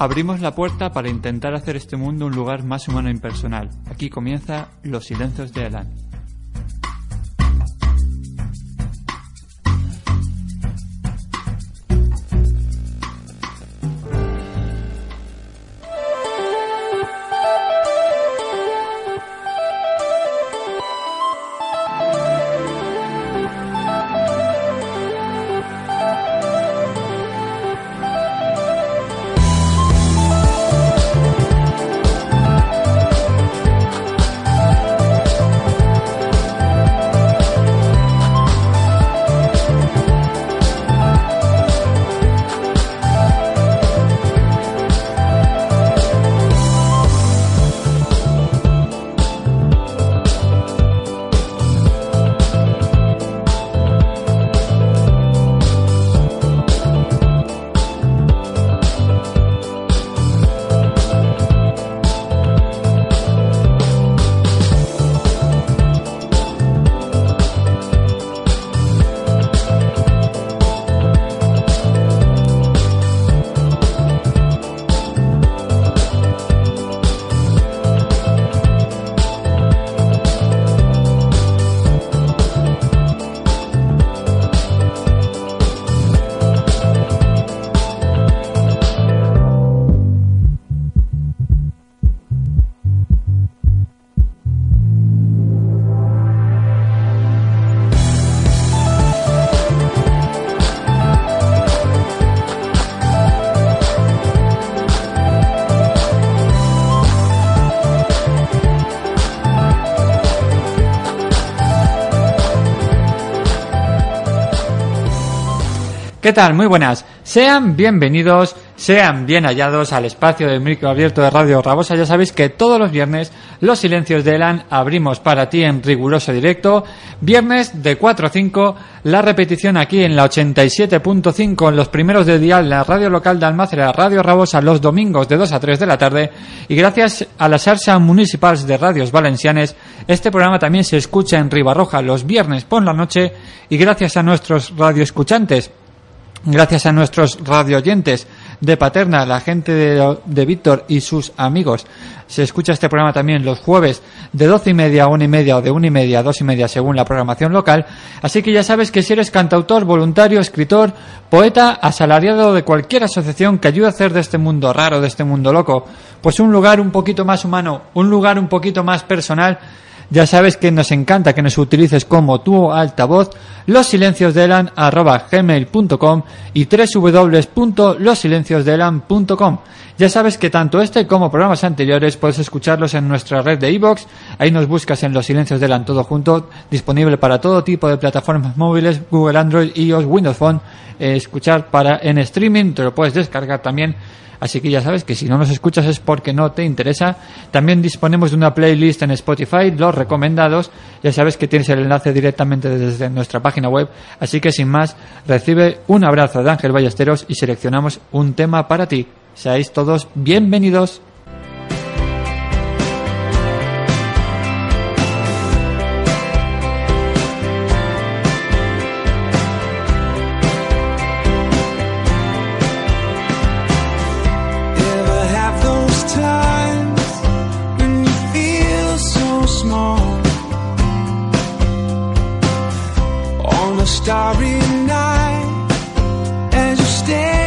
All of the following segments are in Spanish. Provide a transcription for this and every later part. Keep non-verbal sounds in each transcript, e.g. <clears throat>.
Abrimos la puerta para intentar hacer este mundo un lugar más humano e impersonal. Aquí comienza Los Silencios de Elan. ¿Qué tal? Muy buenas. Sean bienvenidos, sean bien hallados al espacio de micro abierto de Radio Rabosa. Ya sabéis que todos los viernes los silencios de Elan abrimos para ti en riguroso directo. Viernes de 4 a 5, la repetición aquí en la 87.5 en los primeros de en la radio local de Almácera, Radio Rabosa, los domingos de 2 a 3 de la tarde. Y gracias a las Arsa Municipales de Radios Valencianes, este programa también se escucha en Ribarroja los viernes por la noche. Y gracias a nuestros radioescuchantes Gracias a nuestros radioyentes de Paterna, la gente de, Víctor y sus amigos. Se escucha este programa también los jueves de doce y media a una y media o de una y media a dos y media según la programación local. Así que ya sabes que si eres cantautor, voluntario, escritor, poeta, asalariado de cualquier asociación que ayude a hacer de este mundo raro, de este mundo loco, pues un lugar un poquito más humano, un lugar un poquito más personal, ya sabes que nos encanta que nos utilices como tu altavoz, losilenciosdelan.gmail.com y www.losilenciosdelan.com. Ya sabes que tanto este como programas anteriores puedes escucharlos en nuestra red de iVoox. Ahí nos buscas en Los Silencios de Elan todo junto, disponible para todo tipo de plataformas móviles, Google Android, iOS, Windows Phone. Eh, escuchar para en streaming, te lo puedes descargar también Así que ya sabes que si no nos escuchas es porque no te interesa. También disponemos de una playlist en Spotify, los recomendados. Ya sabes que tienes el enlace directamente desde nuestra página web. Así que sin más, recibe un abrazo de Ángel Ballesteros y seleccionamos un tema para ti. Seáis todos bienvenidos. Starry night as you stand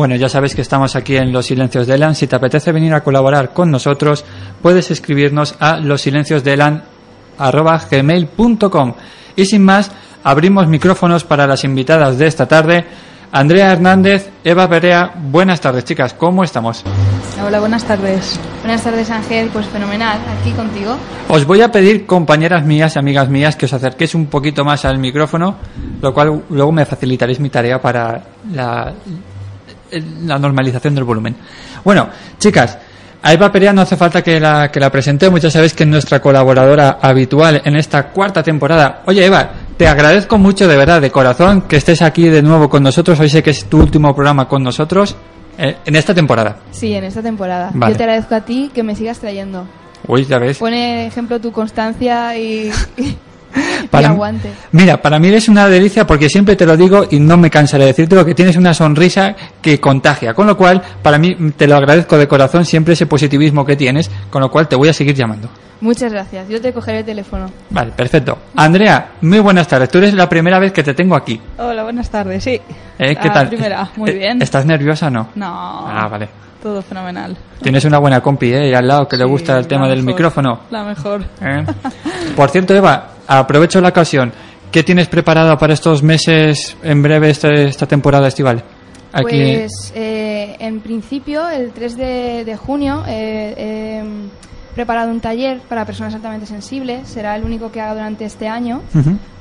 Bueno, ya sabes que estamos aquí en Los Silencios de Elan. Si te apetece venir a colaborar con nosotros, puedes escribirnos a losilenciosdelan.gmail.com Y sin más, abrimos micrófonos para las invitadas de esta tarde. Andrea Hernández, Eva Perea, buenas tardes chicas, ¿cómo estamos? Hola, buenas tardes. Buenas tardes Ángel, pues fenomenal, aquí contigo. Os voy a pedir, compañeras mías, amigas mías, que os acerquéis un poquito más al micrófono, lo cual luego me facilitaréis mi tarea para la, la normalización del volumen. Bueno, chicas, a Eva Perea no hace falta que la, que la presentemos, ya sabéis que es nuestra colaboradora habitual en esta cuarta temporada. Oye, Eva, te agradezco mucho de verdad, de corazón, que estés aquí de nuevo con nosotros. Hoy sé que es tu último programa con nosotros eh, en esta temporada. Sí, en esta temporada. Vale. Yo te agradezco a ti que me sigas trayendo. Uy, ya ves. Pone ejemplo tu constancia y, <laughs> y Para- aguante. Mira, para mí eres una delicia porque siempre te lo digo y no me cansaré de decirte que tienes una sonrisa que contagia. Con lo cual, para mí te lo agradezco de corazón siempre ese positivismo que tienes, con lo cual te voy a seguir llamando. Muchas gracias. Yo te cogeré el teléfono. Vale, perfecto. Andrea, muy buenas tardes. Tú eres la primera vez que te tengo aquí. Hola, buenas tardes, sí. ¿eh? ¿Qué La tal? primera, muy Eh, bien. ¿Estás nerviosa o no? No, Ah, vale. todo fenomenal. Tienes una buena compi, ¿eh? Y al lado que le Sí, gusta el la tema del mejor, micrófono. La mejor. ¿eh? Por cierto, Eva, aprovecho la ocasión. ¿Qué tienes preparado para estos meses en breve este- esta temporada estival? Aquí. Pues eh, en principio, el 3 de, de junio, eh, he preparado un taller para personas altamente sensibles. Será el único que haga durante este año.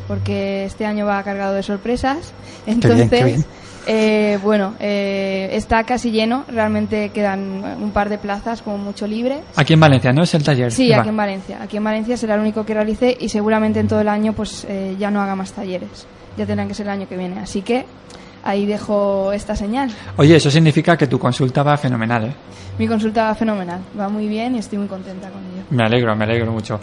Porque este año va cargado de sorpresas. bien, Entonces, qué bien. Eh, bueno, eh, está casi lleno. Realmente quedan un par de plazas, como mucho libres. Aquí en Valencia, ¿no? Es el taller. Sí, aquí en Valencia. Aquí en Valencia será el único que realice y seguramente en todo el año pues eh, ya no haga más talleres. Ya tendrán que ser el año que viene. Así que ahí dejo esta señal. Oye, eso significa que tu consulta va fenomenal, ¿eh? Mi consulta va fenomenal, va muy bien y estoy muy contenta con ello. Me alegro, me alegro mucho.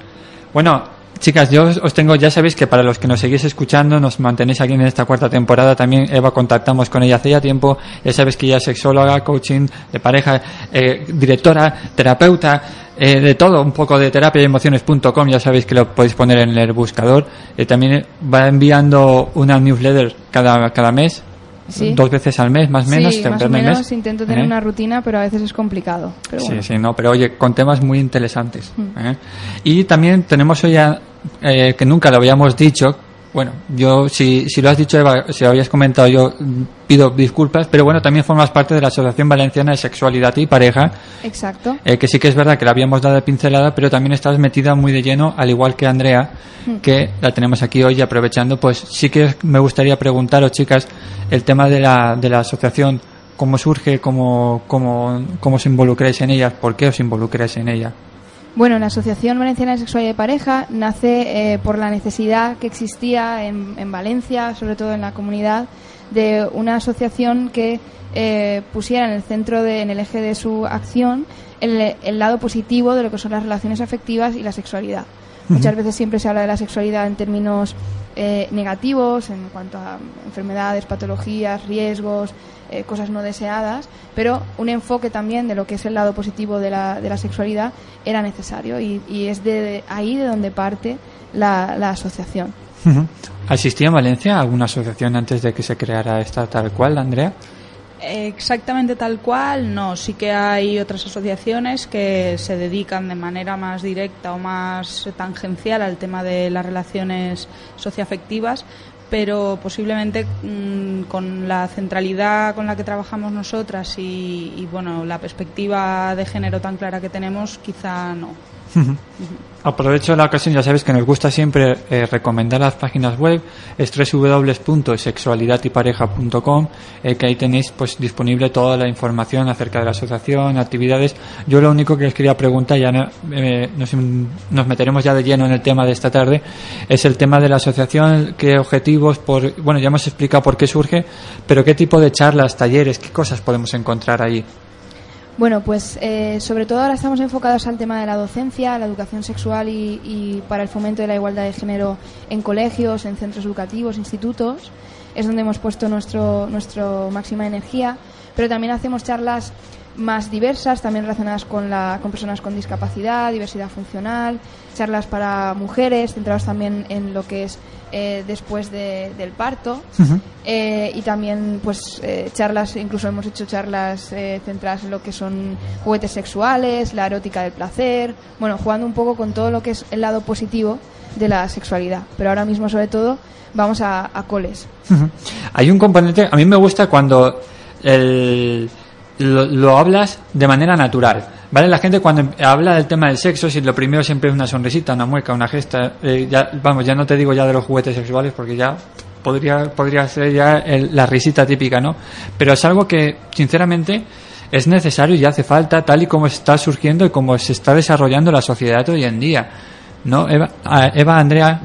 Bueno, chicas, yo os tengo, ya sabéis que para los que nos seguís escuchando, nos mantenéis aquí en esta cuarta temporada. También Eva contactamos con ella hace ya tiempo. Ya sabéis que ella es sexóloga, coaching de pareja, eh, directora, terapeuta, eh, de todo, un poco de terapia y emociones.com. Ya sabéis que lo podéis poner en el buscador. Eh, también va enviando una newsletter cada, cada mes. Sí. Dos veces al mes, más o menos. sí, más o menos mes. intento tener ¿Eh? una rutina, pero a veces es complicado. Pero Sí, bueno. sí, no, pero oye, con temas muy interesantes. Mm. ¿eh? Y también tenemos hoy, a- eh, que nunca lo habíamos dicho, bueno, yo, si, si lo has dicho, Eva, si lo habías comentado, yo mm, pido disculpas, pero bueno, también formas parte de la Asociación Valenciana de Sexualidad y Pareja, Exacto. eh, que sí que es verdad que la habíamos dado de pincelada, pero también estás metida muy de lleno, al igual que Andrea, que la tenemos aquí hoy y aprovechando, pues sí que me gustaría preguntaros, chicas, el tema de la, de la asociación, cómo surge, cómo, cómo, cómo os involucráis en ella, por qué os involucráis en ella. Bueno, la Asociación Valenciana de Sexualidad y Pareja nace eh, por la necesidad que existía en, en Valencia, sobre todo en la comunidad, de una asociación que eh, pusiera en el centro, de, en el eje de su acción, el, el lado positivo de lo que son las relaciones afectivas y la sexualidad. Muchas veces siempre se habla de la sexualidad en términos eh, negativos, en cuanto a enfermedades, patologías, riesgos, eh, cosas no deseadas, pero un enfoque también de lo que es el lado positivo de la, de la sexualidad era necesario y, y es de ahí de donde parte la, la asociación. ¿Existía en Valencia alguna asociación antes de que se creara esta tal cual, Andrea? Exactamente tal cual, no. Sí que hay otras asociaciones que se dedican de manera más directa o más tangencial al tema de las relaciones socioafectivas, pero posiblemente mm, con la centralidad con la que trabajamos nosotras y, y, bueno la perspectiva de género tan clara que tenemos, quizá no. Aprovecho la ocasión, ya sabéis que nos gusta siempre eh, recomendar las páginas web, es www.sexualidadypareja.com, eh, que ahí tenéis pues disponible toda la información acerca de la asociación, actividades. Yo lo único que les quería preguntar, ya no- eh, nos, nos meteremos ya de lleno en el tema de esta tarde, es el tema de la asociación, qué objetivos, por, bueno, ya hemos explicado por qué surge, pero qué tipo de charlas, talleres, qué cosas podemos encontrar ahí. Bueno, pues eh, sobre todo ahora estamos enfocados al tema de la docencia, la educación sexual y, y para el fomento de la igualdad de género en colegios, en centros educativos, institutos. Es donde hemos puesto nuestro, nuestro máxima energía, pero también hacemos charlas más diversas, también relacionadas con, la, con personas con discapacidad, diversidad funcional, charlas para mujeres, centradas también en lo que es eh, después de- del parto, eh, y también pues eh, charlas, incluso hemos hecho charlas eh, centradas en lo que son juguetes sexuales, la erótica del placer, bueno, jugando un poco con todo lo que es el lado positivo de la sexualidad, pero ahora mismo sobre todo vamos a, a coles. Hay un componente, a mí me gusta cuando el- lo, lo hablas de manera natural. ¿Vale? La gente cuando habla del tema del sexo, si lo primero siempre es una sonrisita, una mueca, una gesta, eh, ya, vamos, ya no te digo ya de los juguetes sexuales porque ya podría, podría ser ya el- la risita típica, ¿no? Pero es algo que, sinceramente, es necesario y hace falta tal y como está surgiendo y como se está desarrollando la sociedad hoy en día. ¿No? Eva, Eva Andrea,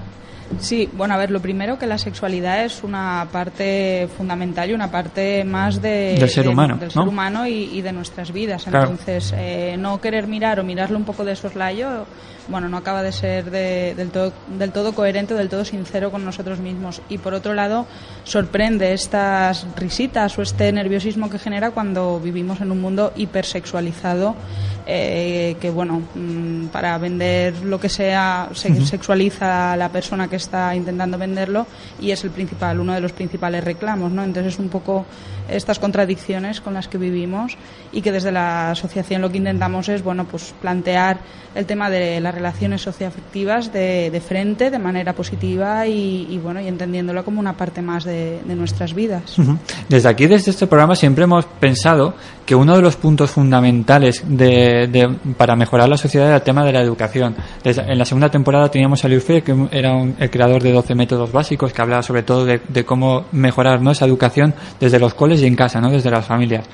Sí, bueno, a ver, lo primero que la sexualidad es una parte fundamental y una parte más de, Del ser de- humano, del ¿no? ser humano y, y de nuestras vidas. Claro. Entonces, eh, no querer mirar o mirarlo un poco de soslayo, bueno, no acaba de ser de- del, todo, del todo coherente, del todo sincero con nosotros mismos. Y por otro lado, sorprende estas risitas o este nerviosismo que genera cuando vivimos en un mundo hipersexualizado eh, que bueno mm, para vender lo que sea se sexualiza a la persona que está intentando venderlo y es el principal uno de los principales reclamos no entonces es un poco estas contradicciones con las que vivimos y que desde la asociación lo que intentamos es bueno pues plantear el tema de las relaciones socioafectivas de, de frente de manera positiva y, y, bueno y entendiéndolo como una parte más de, de nuestras vidas. Desde aquí, desde este programa, siempre hemos pensado que uno de los puntos fundamentales de, de- para mejorar la sociedad era el tema de la educación. Desde- en la segunda temporada teníamos a Liu Fei, que era un- el creador de 12 métodos básicos, que hablaba sobre todo de, de cómo mejorar ¿no? esa educación desde los coles y en casa, ¿no? desde las familias.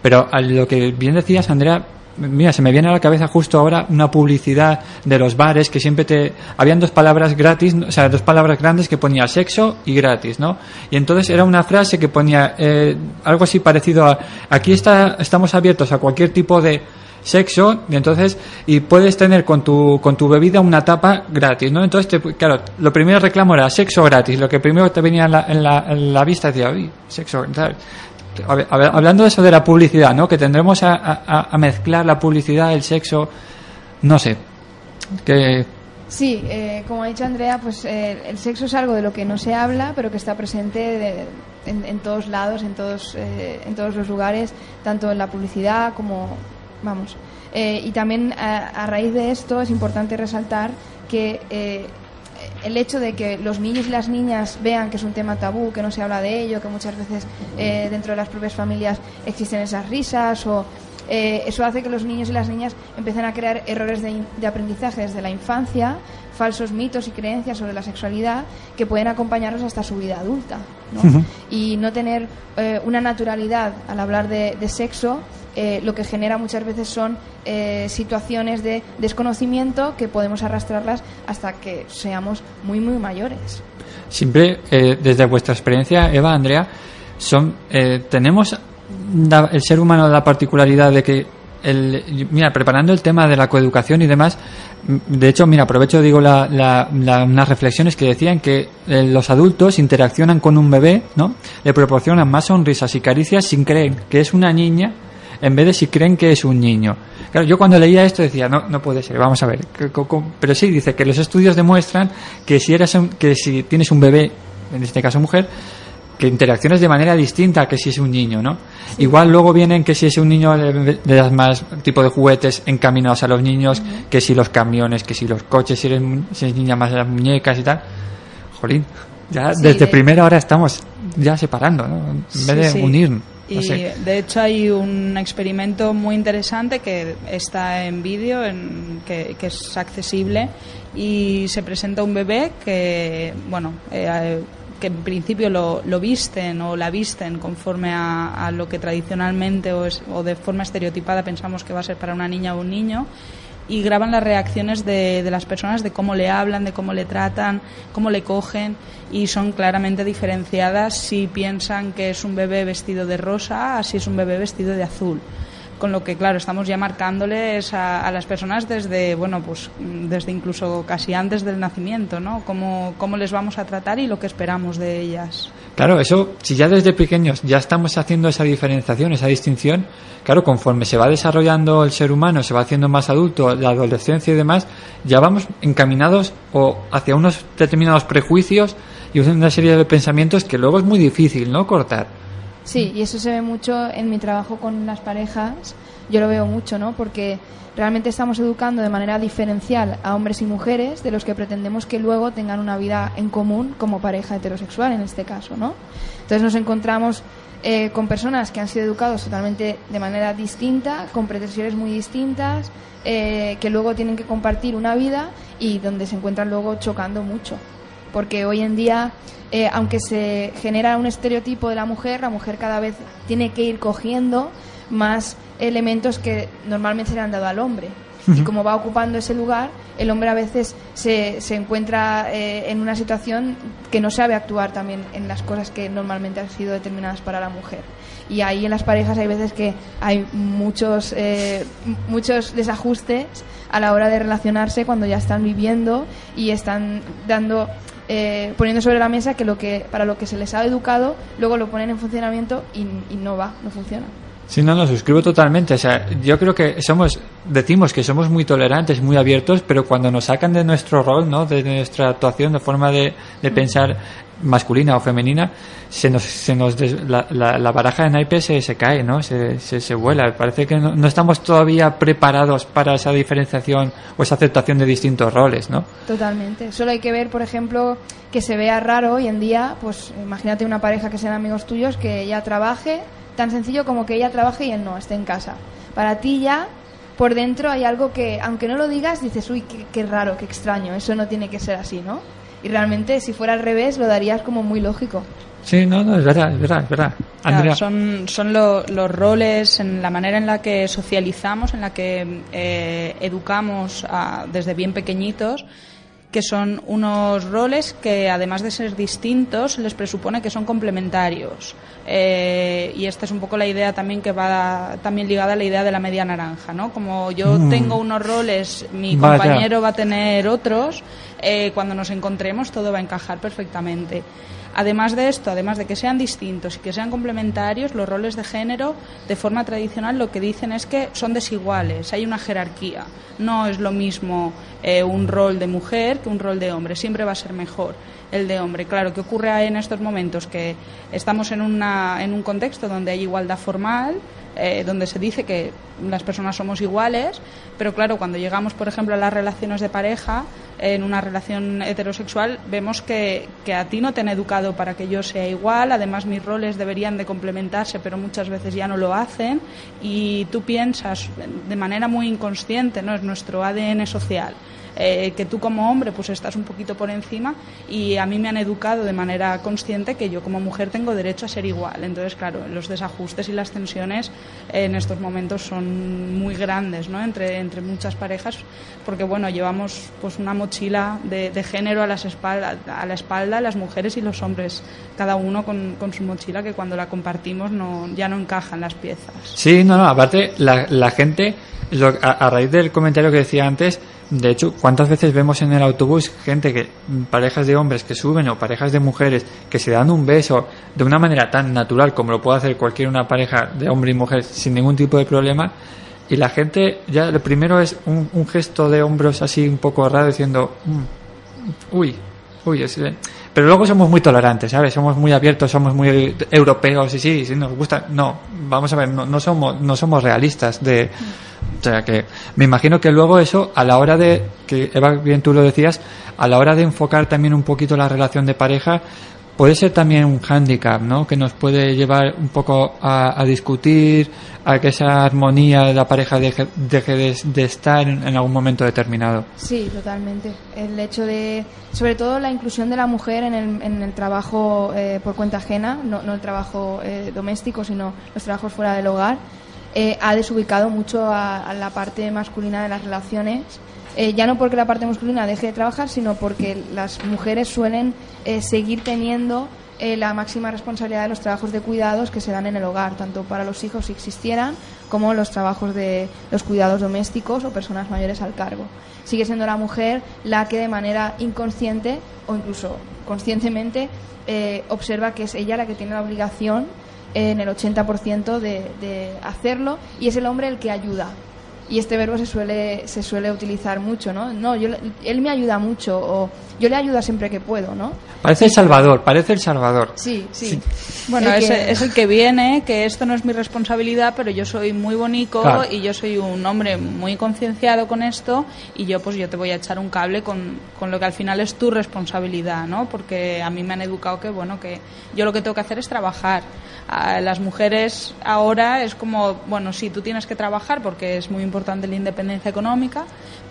Pero a lo que bien decías, Andrea, mira, se me viene a la cabeza justo ahora una publicidad de los bares que siempre te... Habían dos palabras gratis, o sea, dos palabras grandes que ponía sexo y gratis, ¿no? Y entonces era una frase que ponía eh, algo así parecido a... Aquí está, estamos abiertos a cualquier tipo de sexo y entonces y puedes tener con tu con tu bebida una tapa gratis no entonces te- claro lo primero reclamo era sexo gratis lo que primero te venía en la, en la, en la vista decía uy sexo tal". Hablando de eso de la publicidad, ¿no? Que tendremos a, mezclar la publicidad, el sexo, no sé. Que Sí, eh, como ha dicho Andrea, pues eh, el sexo es algo de lo que no se habla, pero que está presente de- en, todos lados, en todos, eh, en todos los lugares, tanto en la publicidad como, vamos. Y también a, raíz de esto es importante resaltar que el hecho de que los niños y las niñas vean que es un tema tabú, que no se habla de ello, que muchas veces eh, dentro de las propias familias existen esas risas o eh, eso hace que los niños y las niñas empiecen a crear errores de, de aprendizaje desde la infancia, falsos mitos y creencias sobre la sexualidad que pueden acompañarlos hasta su vida adulta. ¿no? Y no tener eh, una naturalidad al hablar de, de sexo eh, lo que genera muchas veces son eh, situaciones de desconocimiento que podemos arrastrarlas hasta que seamos muy, muy mayores. siempre, eh, desde vuestra experiencia, Eva, Andrea, son, eh, tenemos el ser humano la particularidad de que, el, mira, preparando el tema de la coeducación y demás, m- de hecho, mira, aprovecho, digo, la, la- la- unas reflexiones que decían que eh, los adultos interaccionan con un bebé, ¿no? Le proporcionan más sonrisas y caricias sin creer que es una niña en vez de si creen que es un niño. Claro, yo cuando leía esto decía, no, no puede ser, vamos a ver. Pero sí, dice que los estudios demuestran que si, eres un- que si tienes un bebé, en este caso mujer, que interacciones de manera distinta que si es un niño, ¿no? Igual luego vienen que si es un niño le, le das más tipo de juguetes encaminados a los niños, que si los camiones, que si los coches, si eres, si eres niña más las muñecas y tal. Jolín, ya Sí, desde de- primera hora estamos ya separando, ¿no? En vez de sí. No Y sé. de hecho hay un experimento muy interesante que está en vídeo, en- que, que es accesible y se presenta un bebé que, bueno, eh, que en principio lo, lo visten o la visten conforme a, a lo que tradicionalmente o, es- o de forma estereotipada pensamos que va a ser para una niña o un niño y graban las reacciones de, de las personas, de cómo le hablan, de cómo le tratan, cómo le cogen y son claramente diferenciadas si piensan que es un bebé vestido de rosa a si es un bebé vestido de azul. con lo que claro estamos ya marcándoles a, a las personas desde bueno pues desde incluso casi antes del nacimiento no cómo, cómo les vamos a tratar y lo que esperamos de ellas Claro, eso, si ya desde pequeños ya estamos haciendo esa diferenciación, esa distinción, claro, conforme se va desarrollando el ser humano, se va haciendo más adulto, la adolescencia y demás, ya vamos encaminados o hacia unos determinados prejuicios y una serie de pensamientos que luego es muy difícil, ¿no? Cortar. Sí, y eso se ve mucho en mi trabajo con las parejas. Yo lo veo mucho, ¿no? Porque realmente estamos educando de manera diferencial a hombres y mujeres de los que pretendemos que luego tengan una vida en común como pareja heterosexual en este caso, ¿no? Entonces nos encontramos eh, con personas que han sido educados totalmente de manera distinta, con pretensiones muy distintas, eh, que luego tienen que compartir una vida y donde se encuentran luego chocando mucho. Porque hoy en día, eh, aunque se genera un estereotipo de la mujer, la mujer cada vez tiene que ir cogiendo más elementos que normalmente se le han dado al hombre. Y como va ocupando ese lugar, el hombre a veces se, se encuentra eh, en una situación que no sabe actuar también en las cosas que normalmente han sido determinadas para la mujer. Y ahí en las parejas hay veces que hay muchos, eh, muchos desajustes a la hora de relacionarse cuando ya están viviendo y están dando eh, poniendo sobre la mesa que lo que para lo que se les ha educado luego lo ponen en funcionamiento y, y no va, no funciona. Sí, no, no, suscribo totalmente. O sea, yo creo que somos, decimos que somos muy tolerantes, muy abiertos, pero cuando nos sacan de nuestro rol, ¿no? De nuestra actuación, de forma de, de pensar masculina o femenina, se nos, se nos des- la, la, la baraja de naipes se, se cae, ¿no? Se, se, se vuela. Parece que no, no estamos todavía preparados para esa diferenciación o esa aceptación de distintos roles, ¿no? Totalmente. Solo hay que ver, por ejemplo, que se vea raro hoy en día, pues imagínate una pareja que sean amigos tuyos, que ella trabaje, tan sencillo como que ella trabaje y él no, esté en casa. Para ti ya, por dentro hay algo que, aunque no lo digas, dices, uy, qué, qué raro, qué extraño, eso no tiene que ser así, ¿no? Y realmente, si fuera al revés, lo darías como muy lógico. Sí, no, no, es verdad, es verdad, es verdad. Claro, son son lo- los roles, en la manera en la que socializamos, en la que eh, educamos a- desde bien pequeñitos, que son unos roles que además de ser distintos, les presupone que son complementarios. Eh, y esta es un poco la idea también que va también ligada a la idea de la media naranja, ¿no? Como yo Mm. tengo unos roles, mi Vaya. compañero va a tener otros, eh, cuando nos encontremos todo va a encajar perfectamente. Además de esto, además de que sean distintos y que sean complementarios, los roles de género, de forma tradicional, lo que dicen es que son desiguales, hay una jerarquía. No es lo mismo eh, un rol de mujer que un rol de hombre, siempre va a ser mejor el de hombre. Claro, ¿qué ocurre en estos momentos? Que estamos en, una, en un contexto donde hay igualdad formal, eh, donde se dice que las personas somos iguales, pero claro, cuando llegamos, por ejemplo, a las relaciones de pareja, en una relación heterosexual, vemos que, que a ti no te han educado para que yo sea igual, además mis roles deberían de complementarse, pero muchas veces ya no lo hacen, y tú piensas de manera muy inconsciente, ¿no? Es nuestro ADN social. Eh, que tú como hombre pues estás un poquito por encima y a mí me han educado de manera consciente que yo como mujer tengo derecho a ser igual. Entonces, claro, los desajustes y las tensiones en estos momentos son muy grandes, ¿no? Entre, entre muchas parejas, porque bueno, llevamos pues una mochila de, género a, las espalda, a la espalda las mujeres y los hombres, cada uno con, con su mochila que cuando la compartimos no, ya no encajan las piezas. Sí, no, no, aparte la, gente, a, a raíz del comentario que decía antes, de hecho, ¿cuántas veces vemos en el autobús gente que, mm, parejas de hombres que suben o parejas de mujeres que se dan un beso de una manera tan natural como lo puede hacer cualquier una pareja de hombre y mujer sin ningún tipo de problema? Y la gente, ya lo primero es un, un gesto de hombros así un poco raro diciendo, "Mm, uy, uy, es, eh". Pero luego somos muy tolerantes, ¿sabes? Somos muy abiertos, somos muy europeos y sí, sí nos gusta. No, vamos a ver, no, no somos, no somos realistas de, o sea que me imagino que luego eso, a la hora de, que Eva, bien tú lo decías, a la hora de enfocar también un poquito la relación de pareja, puede ser también un hándicap, ¿no? Que nos puede llevar un poco a, discutir, a que esa armonía de la pareja deje, deje de, estar en, algún momento determinado. Sí, totalmente. El hecho de, sobre todo la inclusión de la mujer en el, en el trabajo eh, por cuenta ajena, no, no el trabajo eh, doméstico, sino los trabajos fuera del hogar, eh, ha desubicado mucho a la parte masculina de las relaciones. Eh, ya no porque la parte masculina deje de trabajar, sino porque las mujeres suelen eh, seguir teniendo eh, la máxima responsabilidad de los trabajos de cuidados que se dan en el hogar, tanto para los hijos si existieran, como los trabajos de los cuidados domésticos o personas mayores al cargo. Sigue siendo la mujer la que de manera inconsciente o incluso conscientemente eh, observa que es ella la que tiene la obligación en el 80% de, de hacerlo y es el hombre el que ayuda. Y este verbo se suele, se suele utilizar mucho, ¿no? No, yo, él me ayuda mucho o yo le ayudo siempre que puedo, ¿no? Parece el Salvador, parece el Salvador. Sí, sí. Bueno, El es, que- es el que viene, que esto no es mi responsabilidad, pero yo soy muy bonito Claro. y yo soy un hombre muy concienciado con esto y yo pues yo te voy a echar un cable con, con lo que al final es tu responsabilidad, ¿no? Porque a mí me han educado que, bueno, que yo lo que tengo que hacer es trabajar. A las mujeres ahora es como, bueno, sí, tú tienes que trabajar porque es muy importante la independencia económica,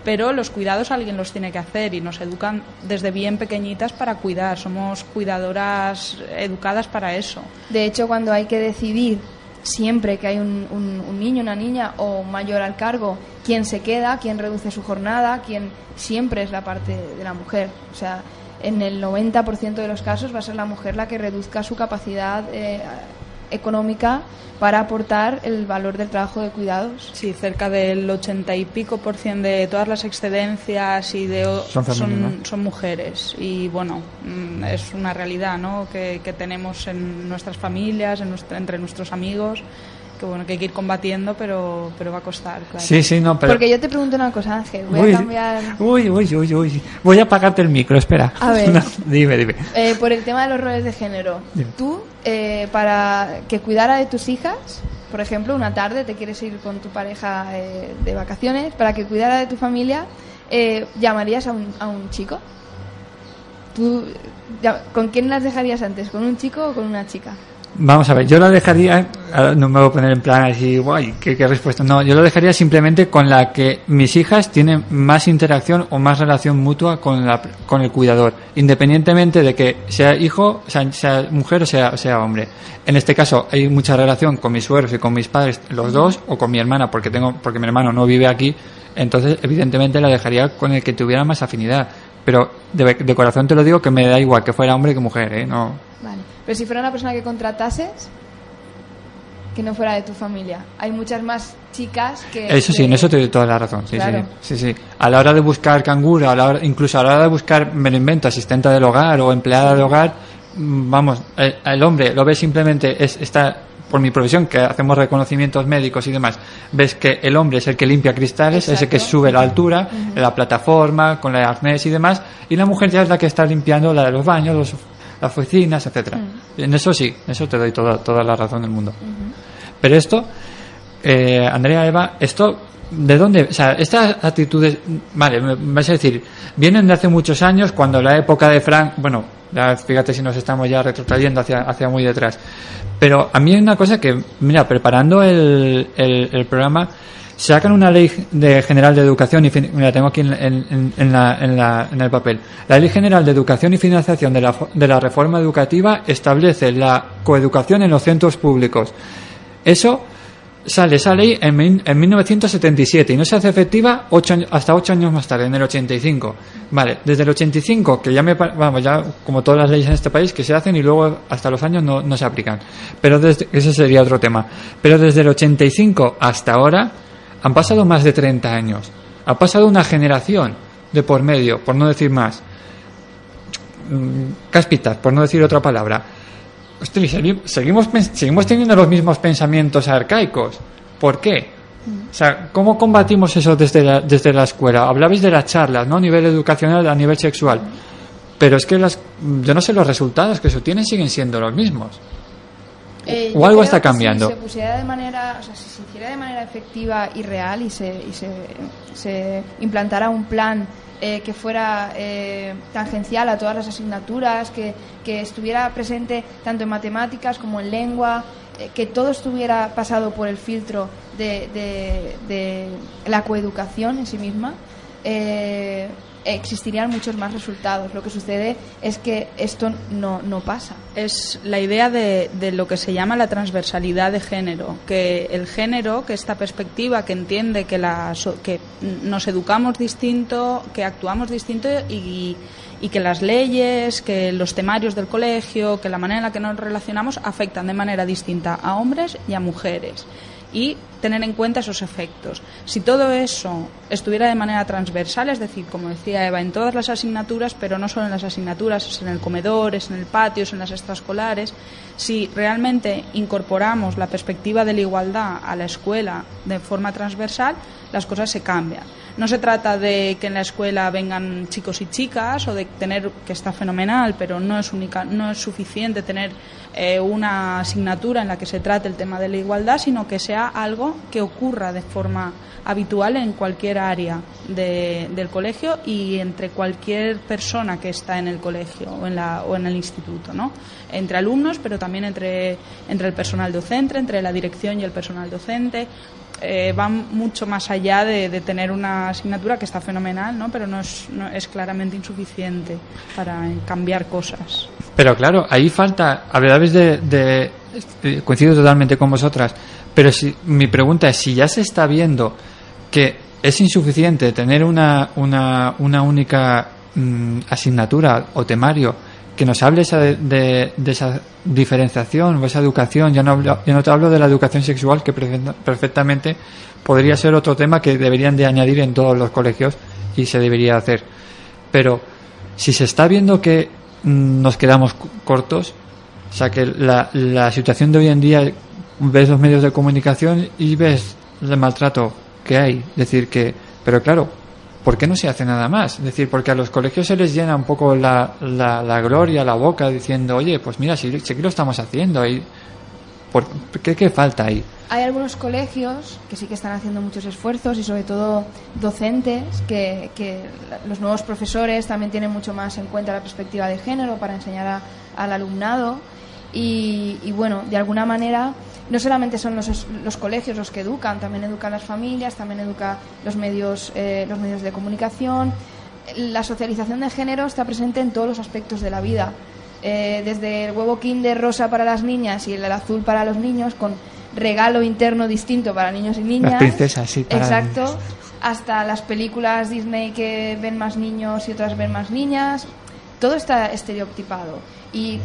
pero los cuidados alguien los tiene que hacer y nos educan desde bien pequeñitas para cuidar. Somos cuidadoras educadas para eso. De hecho, cuando hay que decidir siempre que hay un, niño, una niña o un mayor al cargo, quién se queda, quién reduce su jornada, quién siempre es la parte de la mujer. O sea, en el 90% de los casos va a ser la mujer la que reduzca su capacidad eh, económica para aportar el valor del trabajo de cuidados. Sí, cerca del 80 y pico por cien de todas las excedencias y de Son son, son mujeres y bueno mm, es una realidad ¿no? que, que tenemos en nuestras familias, en nuestra- entre nuestros amigos que bueno que hay que ir combatiendo pero pero va a costar claro. Sí, sí, no, pero... Porque yo te pregunto una cosa, Ángel, voy Uy, a cambiar... uy, uy, uy, uy. Voy a apagarte el micro, espera. A ver. <laughs> No, dime, dime. Eh, por el tema de los roles de género. Dime. Tú, eh, para que cuidara de tus hijas, por ejemplo, una tarde te quieres ir con tu pareja eh, de vacaciones, para que cuidara de tu familia, eh, ¿llamarías a un, a un chico? ¿Tú, ya- ¿Con quién las dejarías antes? ¿Con un chico o con una chica? Vamos a ver, yo lo dejaría, no me voy a poner en plan así, guay, ¿qué, qué respuesta. No, yo lo dejaría simplemente con la que mis hijas tienen más interacción o más relación mutua con, la, con el cuidador, independientemente de que sea hijo, sea, sea mujer o sea, sea hombre. En este caso hay mucha relación con mis suegros y con mis padres, los dos, o con mi hermana, porque tengo, porque mi hermano no vive aquí, entonces evidentemente la dejaría con el que tuviera más afinidad. Pero de, de corazón te lo digo que me da igual que fuera hombre que mujer, ¿eh? No, Vale. Pero si fuera una persona que contratases, que no fuera de tu familia. Hay muchas más chicas que... Eso sí, en eso te doy toda la razón. Sí, Claro. sí, sí, sí. A la hora de buscar canguro, a la hora- incluso a la hora de buscar, me lo invento, asistente del hogar o empleada de hogar, mm, vamos, el, el hombre lo ve simplemente, es, está, por mi profesión, que hacemos reconocimientos médicos y demás, ves que el hombre es el que limpia cristales, es el que sube la altura, la plataforma, con la arnés y demás, y la mujer ya es la que está limpiando la de los baños, los- las oficinas, etcétera. En eso sí, en eso te doy toda, toda la razón del mundo. Pero esto, eh, Andrea, Eva, esto, ¿de dónde? O sea, estas actitudes, vale, me me vas a decir, vienen de hace muchos años, cuando la época de Frank, bueno, ya fíjate si nos estamos ya retrotrayendo hacia, hacia muy detrás. Pero a mí hay una cosa que, mira, preparando el, el, el programa, sacan una ley de general de educación y mira, tengo aquí en, en- la- en la- el papel. La ley general de educación y financiación de la, de la reforma educativa establece la coeducación en los centros públicos. Eso sale esa ley en, en 1977 y no se hace efectiva ocho hasta ocho años más tarde, en el 85. Vale, desde el 85, que ya me, vamos, ya como todas las leyes en este país que se hacen y luego hasta los años no, no se aplican. Pero desde, ese sería otro tema. Pero desde el 85 hasta ahora han pasado más de 30 años. Ha pasado una generación de por medio, por no decir más. Mm, Cáspitas, por no decir otra palabra. Hostia, seguimos, seguimos teniendo los mismos pensamientos arcaicos. ¿Por qué? O sea, ¿cómo combatimos eso desde la, desde la escuela? Hablabais de las charlas, ¿no? A nivel educacional, a nivel sexual. Pero es que las, yo no sé, los resultados que se obtienen siguen siendo los mismos. Eh, O algo está cambiando. Si se pusiera de manera, o sea, si se hiciera de manera efectiva y real y se, y se, se implantara un plan eh, que fuera eh, tangencial a todas las asignaturas, que, que estuviera presente tanto en matemáticas como en lengua, eh, que todo estuviera pasado por el filtro de, de- de la coeducación en sí misma, eh, existirían muchos más resultados. Lo que sucede es que esto no, no pasa. es la idea de, de lo que se llama la transversalidad de género, que el género, que esta perspectiva que entiende que, que nos educamos distinto, que actuamos distinto y, y que las leyes, que los temarios del colegio, que la manera en la que nos relacionamos afectan de manera distinta a hombres y a mujeres y tener en cuenta esos efectos. Si todo eso estuviera de manera transversal, es decir, como decía Eva, en todas las asignaturas, pero no solo en las asignaturas, es en el comedor, es en el patio, es en las extraescolares, si realmente incorporamos la perspectiva de la igualdad a la escuela de forma transversal, las cosas se cambian. No se trata de que en la escuela vengan chicos y chicas o de tener, que está fenomenal, pero no es, única, no es suficiente tener eh, una asignatura en la que se trate el tema de la igualdad, sino que sea algo que ocurra de forma habitual en cualquier área de- del colegio y entre cualquier persona que está en el colegio o en, la, o en el instituto, ¿no? Entre alumnos, pero también entre, entre el personal docente, entre la dirección y el personal docente. Eh, van mucho más allá de, de tener una asignatura que está fenomenal, ¿no? pero no es, no es claramente insuficiente para cambiar cosas. Pero claro, ahí falta, hablabais de, de, eh, coincido totalmente con vosotras, pero si, mi pregunta es si ya se está viendo que es insuficiente tener una, una, una única mm, asignatura o temario que nos hable esa de, de- esa diferenciación o esa educación, ya no, ya no te hablo de la educación sexual que perfecta- perfectamente podría ser otro tema que deberían de añadir en todos los colegios y se debería hacer. Pero si se está viendo que mm, nos quedamos cortos, o sea que la, la situación de hoy en día, ves los medios de comunicación y ves el maltrato que hay. Es decir, que, pero claro, ¿por qué no se hace nada más? Es decir, porque a los colegios se les llena un poco la, la, la gloria, la boca, diciendo, oye, pues mira, si, si aquí lo estamos haciendo, y ¿por, ¿qué, ¿qué falta ahí? Hay algunos colegios que sí que están haciendo muchos esfuerzos y sobre todo docentes que, los nuevos profesores también tienen mucho más en cuenta la perspectiva de género para enseñar al alumnado y, bueno, de alguna manera no solamente son los, los colegios los que educan, también educan las familias, también educan los medios, eh, los medios de comunicación. La socialización de género está presente en todos los aspectos de la vida. Eh, desde el huevo kinder rosa para las niñas y el azul para los niños, con regalo interno distinto para niños y niñas. Las princesas, sí, para Exacto. niños. Hasta las películas Disney que ven más niños y otras ven más niñas. Todo está estereotipado. Y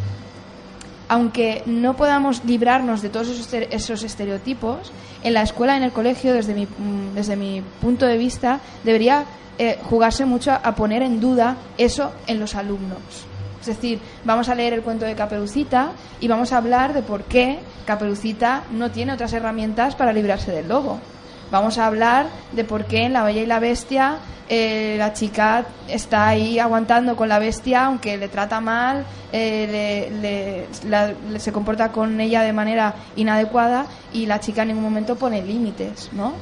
aunque no podamos librarnos de todos esos, esos estereotipos, en la escuela, en el colegio, desde mi, mm, desde mi punto de vista, debería eh, jugarse mucho a, a poner en duda eso en los alumnos. Es decir, vamos a leer el cuento de Caperucita y vamos a hablar de por qué Caperucita no tiene otras herramientas para librarse del lobo. Vamos a hablar de por qué en La Bella y la Bestia eh, la chica está ahí aguantando con la bestia, aunque le trata mal, eh, le- la- se comporta con ella de manera inadecuada y la chica en ningún momento pone límites, ¿no?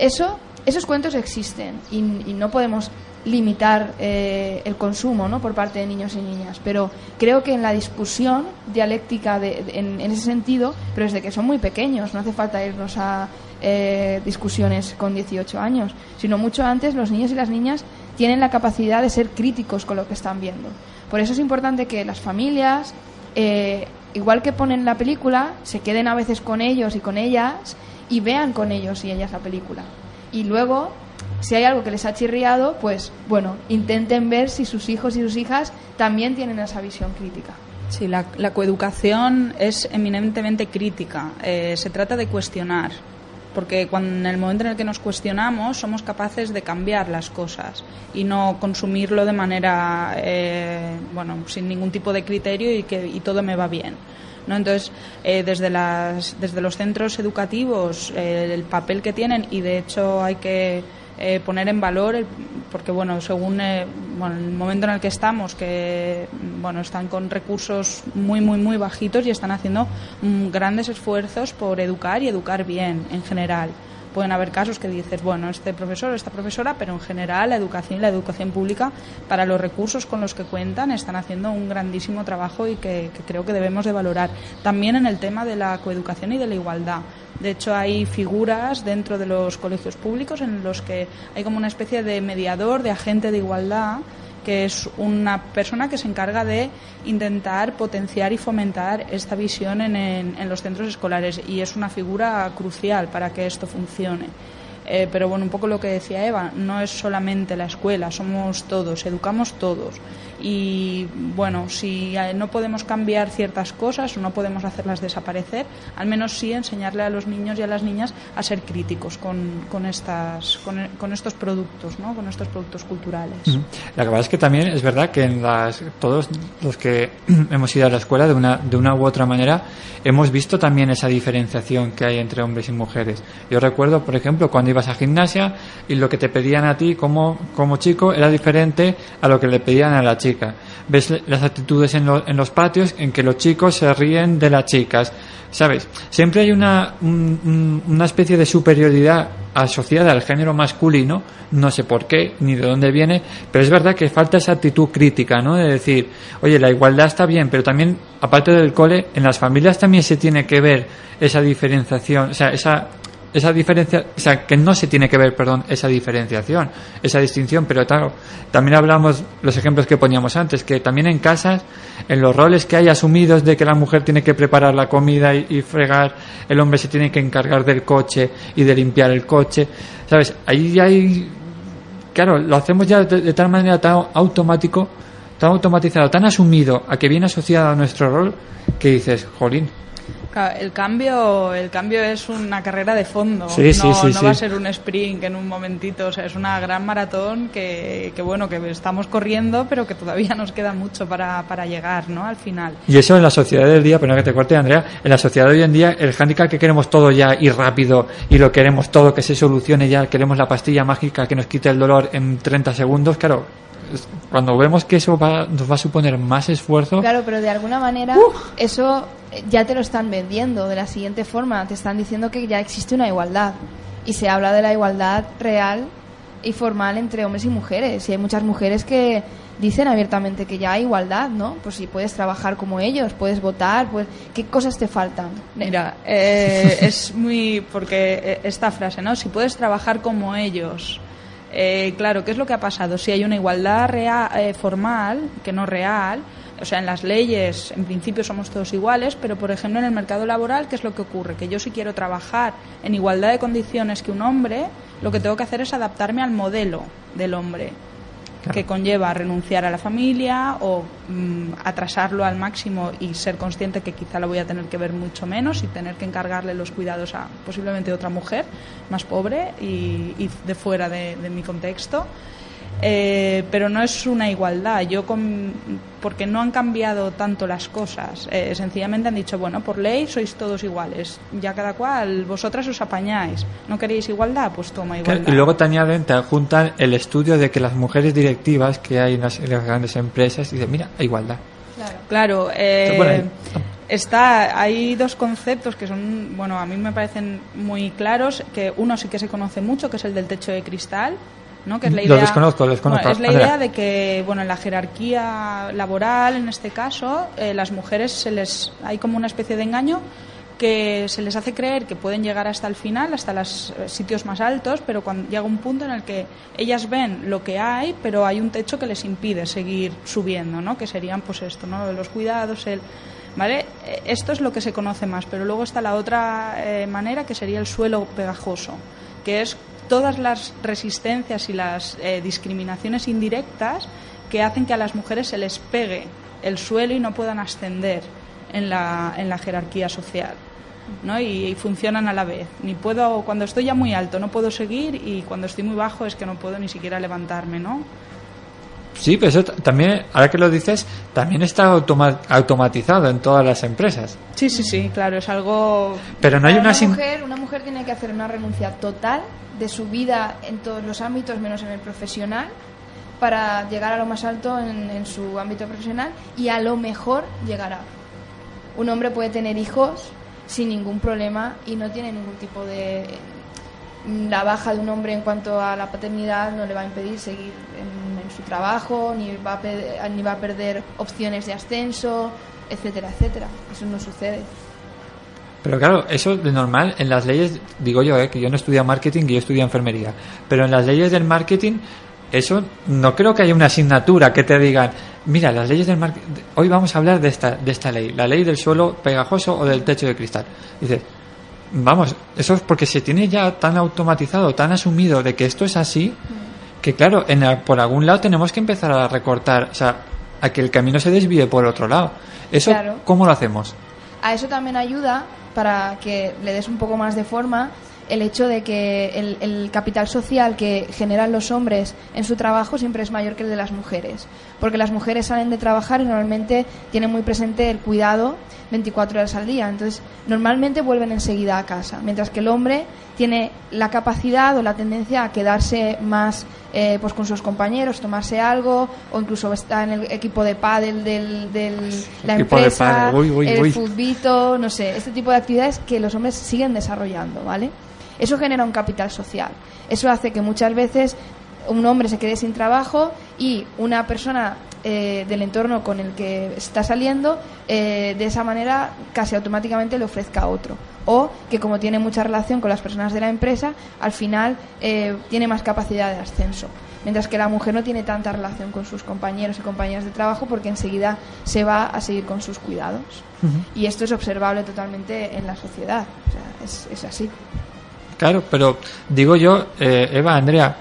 Eso, esos cuentos existen y, no podemos limitar eh, el consumo ¿no? por parte de niños y niñas, pero creo que en la discusión dialéctica de- de- en, en ese sentido, pero desde que son muy pequeños, no hace falta irnos a eh, discusiones con 18 años, sino mucho antes los niños y las niñas tienen la capacidad de ser críticos con lo que están viendo. Por eso es importante que las familias, eh, igual que ponen la película, se queden a veces con ellos y con ellas y vean con ellos y ellas la película. Y luego, si hay algo que les ha chirriado, pues bueno, intenten ver si sus hijos y sus hijas también tienen esa visión crítica. Sí, la, la coeducación es eminentemente crítica. Eh, se trata de cuestionar, porque cuando, en el momento en el que nos cuestionamos somos capaces de cambiar las cosas y no consumirlo de manera, eh, bueno, sin ningún tipo de criterio y que y todo me va bien. ¿no? Entonces, eh, desde, las, desde los centros educativos, eh, el papel que tienen, y de hecho hay que eh, poner en valor, el- porque bueno, según eh, bueno, el momento en el que estamos, que bueno, están con recursos muy, muy, muy bajitos y están haciendo mm, grandes esfuerzos por educar y educar bien en general. Pueden haber casos que dices, bueno, este profesor, esta profesora, pero en general la educación y la educación pública, para los recursos con los que cuentan, están haciendo un grandísimo trabajo y que, que creo que debemos de valorar. También en el tema de la coeducación y de la igualdad. De hecho, hay figuras dentro de los colegios públicos en los que hay como una especie de mediador, de agente de igualdad, que es una persona que se encarga de intentar potenciar y fomentar esta visión en, en- en los centros escolares y es una figura crucial para que esto funcione. Eh, pero bueno, un poco lo que decía Eva, no es solamente la escuela, somos todos, educamos todos. Y bueno, si eh, no podemos cambiar ciertas cosas o no podemos hacerlas desaparecer, al menos sí enseñarle a los niños y a las niñas a ser críticos con, con, estas, con, con estos productos, ¿no? con estos productos culturales. La verdad es que también es verdad que en las, todos los que <clears throat> hemos ido a la escuela de una, de una u otra manera hemos visto también esa diferenciación que hay entre hombres y mujeres. Yo recuerdo, por ejemplo, cuando ibas a gimnasia y lo que te pedían a ti como, como chico era diferente a lo que le pedían a la chica. Ves las actitudes en, lo- en los patios en que los chicos se ríen de las chicas. ¿Sabes? Siempre hay una, un- un- una especie de superioridad asociada al género masculino, no sé por qué ni de dónde viene, pero es verdad que falta esa actitud crítica, ¿no? De decir, oye, la igualdad está bien, pero también, aparte del cole, en las familias también se tiene que ver esa diferenciación, o sea, esa, esa diferencia, o sea, que no se tiene que ver, perdón, esa diferenciación, esa distinción, pero también hablamos los ejemplos que poníamos antes, que también en casas, en los roles que hay asumidos de que la mujer tiene que preparar la comida y, fregar, el hombre se tiene que encargar del coche y de limpiar el coche, ¿sabes? Ahí hay, claro, lo hacemos ya de, de tal manera tan automático, tan automatizado, tan asumido, a que viene asociado a nuestro rol, que dices, jolín, El cambio, el cambio es una carrera de fondo. Sí, no, sí, no va a ser un sprint en un momentito. O sea, es una gran maratón que, que, bueno, que estamos corriendo, pero que todavía nos queda mucho para, para llegar, ¿no? Al final. Y eso en la sociedad del día, pero no que te corte Andrea, en la sociedad de hoy en día el handicap que queremos todo ya y rápido y lo queremos todo que se solucione ya, queremos la pastilla mágica que nos quite el dolor en 30 segundos, claro, cuando vemos que eso va, nos va a suponer más esfuerzo, Claro, pero de alguna manera eso eh, ya te lo están vendiendo de la siguiente forma. Te están diciendo que ya existe una igualdad. Y se habla de la igualdad real y formal entre hombres y mujeres. Y hay muchas mujeres que dicen abiertamente que ya hay igualdad, ¿no? Pues si puedes trabajar como ellos, puedes votar, pues ¿qué cosas te faltan? Mira, eh, es muy. Porque eh, esta frase, ¿no? Si puedes trabajar como ellos. Eh, claro, ¿qué es lo que ha pasado? Si hay una igualdad eh, formal, que no real, o sea, en las leyes, en principio somos todos iguales, pero por ejemplo en el mercado laboral, ¿qué es lo que ocurre? Que yo si quiero trabajar en igualdad de condiciones que un hombre, lo que tengo que hacer es adaptarme al modelo del hombre que conlleva renunciar a la familia o mm, atrasarlo al máximo y ser consciente que quizá lo voy a tener que ver mucho menos y tener que encargarle los cuidados a posiblemente otra mujer más pobre y, y de fuera de, de mi contexto. Eh, pero no es una igualdad, yo con, porque no han cambiado tanto las cosas. Eh, sencillamente han dicho, bueno, por ley sois todos iguales, ya cada cual, vosotras os apañáis. ¿No queréis igualdad? Pues toma Claro, igualdad. y luego te añaden, te adjuntan el estudio de que las mujeres directivas que hay en las, en las grandes empresas, y dicen, mira, hay igualdad. Claro, eh, Bueno, ahí. está, hay dos conceptos que son, bueno, a mí me parecen muy claros, que uno sí que se conoce mucho, que es el del techo de cristal, ¿no? Que es la Los idea, desconozco, los Bueno, desconozco. es la Andrea. idea de que, bueno, en la jerarquía laboral, en este caso, eh, las mujeres se les, hay como una especie de engaño que se les hace creer que pueden llegar hasta el final, hasta los eh, sitios más altos, pero cuando llega un punto en el que ellas ven lo que hay, pero hay un techo que les impide seguir subiendo, ¿no? Que serían, pues esto, ¿no? Los cuidados, el... ¿Vale? Eh, Esto es lo que se conoce más, pero luego está la otra eh, manera que sería el suelo pegajoso, que es todas las resistencias y las eh, discriminaciones indirectas que hacen que a las mujeres se les pegue el suelo y no puedan ascender en la, en la jerarquía social. ¿no? Y, y funcionan a la vez. Ni puedo, cuando estoy ya muy alto no puedo seguir y cuando estoy muy bajo es que no puedo ni siquiera levantarme, ¿no? Sí, pero eso también, ahora que lo dices, también está automa- automatizado en todas las empresas. Sí, sí, sí, claro, es algo... Pero no hay una... una mujer, una mujer tiene que hacer una renuncia total de su vida en todos los ámbitos, menos en el profesional, para llegar a lo más alto en, su ámbito profesional y a lo mejor llegará. Un hombre puede tener hijos sin ningún problema y no tiene ningún tipo de la baja de un hombre en cuanto a la paternidad no le va a impedir seguir en, en su trabajo, ni va, a ni va a perder opciones de ascenso, etcétera, etcétera. Eso no sucede. Pero claro, eso de normal en las leyes, digo yo, eh, que yo no estudio marketing, que yo estudio enfermería, pero en las leyes del marketing, eso no creo que haya una asignatura que te digan, mira, las leyes del marketing, hoy vamos a hablar de esta, de esta ley, la ley del suelo pegajoso o del techo de cristal. Dices, vamos, eso es porque se tiene ya tan automatizado, tan asumido de que esto es así, que claro, en la- por algún lado tenemos que empezar a recortar, o sea, a que el camino se desvíe por otro lado. Eso, Claro. ¿cómo lo hacemos? A eso también ayuda para que le des un poco más de forma el hecho de que el, capital social que generan los hombres en su trabajo siempre es mayor que el de las mujeres. Porque las mujeres salen de trabajar y normalmente tienen muy presente el cuidado 24 horas al día. Entonces, normalmente vuelven enseguida a casa. Mientras que el hombre tiene la capacidad o la tendencia a quedarse más eh, pues con sus compañeros, tomarse algo o incluso está en el equipo de pádel del, del la de empresa, uy, uy, el uy. futbito, no sé, este tipo de actividades que los hombres siguen desarrollando, ¿vale? Eso genera un capital social. Eso hace que muchas veces un hombre se quede sin trabajo y una persona eh, del entorno con el que está saliendo eh, de esa manera casi automáticamente le ofrezca a otro. O que como tiene mucha relación con las personas de la empresa, al final eh, tiene más capacidad de ascenso. Mientras que la mujer no tiene tanta relación con sus compañeros y compañeras de trabajo porque enseguida se va a seguir con sus cuidados. Y esto es observable totalmente en la sociedad. O sea, es, es así. Claro, pero digo yo, Eva, Andrea,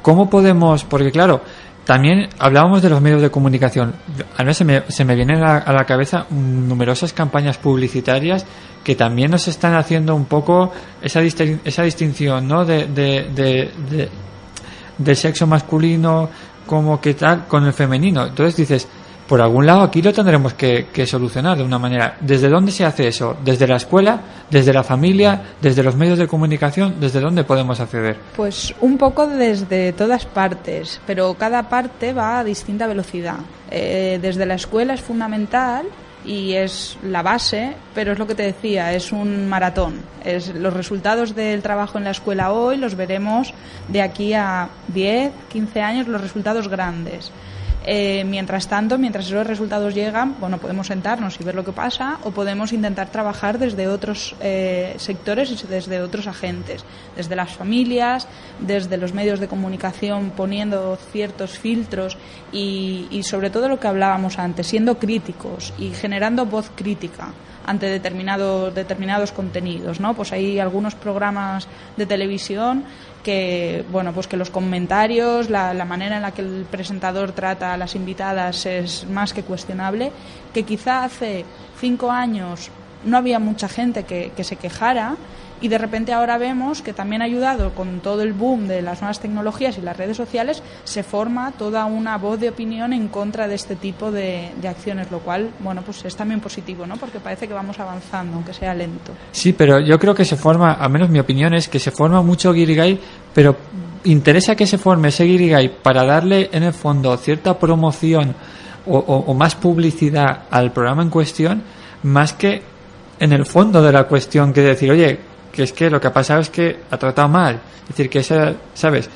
¿cómo podemos? Porque claro, también hablábamos de los medios de comunicación. A mí se me, se me vienen a, a la cabeza numerosas campañas publicitarias que también nos están haciendo un poco esa, esa distinción, ¿no? De, de- del sexo masculino como que tal con el femenino. Entonces dices, por algún lado aquí lo tendremos que, solucionar de una manera. ¿Desde dónde se hace eso? ¿Desde la escuela? ¿Desde la familia? ¿Desde los medios de comunicación? ¿Desde dónde podemos acceder? Pues un poco desde todas partes, pero cada parte va a distinta velocidad. Eh, desde la escuela es fundamental y es la base, pero es lo que te decía, es un maratón. Es los resultados del trabajo en la escuela hoy los veremos de aquí a 10, 15 años los resultados grandes. Eh, mientras tanto, mientras esos resultados llegan, bueno, podemos sentarnos y ver lo que pasa o podemos intentar trabajar desde otros eh, sectores y desde otros agentes, desde las familias, desde los medios de comunicación poniendo ciertos filtros y, y sobre todo lo que hablábamos antes, siendo críticos y generando voz crítica ante determinado, determinados contenidos, ¿no? Pues hay algunos programas de televisión que, bueno, pues que los comentarios, la, la manera en la que el presentador trata a las invitadas es más que cuestionable, que quizá hace cinco años no había mucha gente que, que se quejara y de repente ahora vemos que también ayudado con todo el boom de las nuevas tecnologías y las redes sociales se forma toda una voz de opinión en contra de este tipo de, de acciones, lo cual, bueno, pues es también positivo, ¿no? Porque parece que vamos avanzando, aunque sea lento. Sí, pero yo creo que se forma, al menos mi opinión es que se forma mucho guirigay, pero interesa que se forme ese guirigay para darle en el fondo cierta promoción o, o- o más publicidad al programa en cuestión, más que en el fondo de la cuestión que decir, oye, que es que lo que ha pasado es que ha tratado mal. Es decir, que esa, ¿sabes?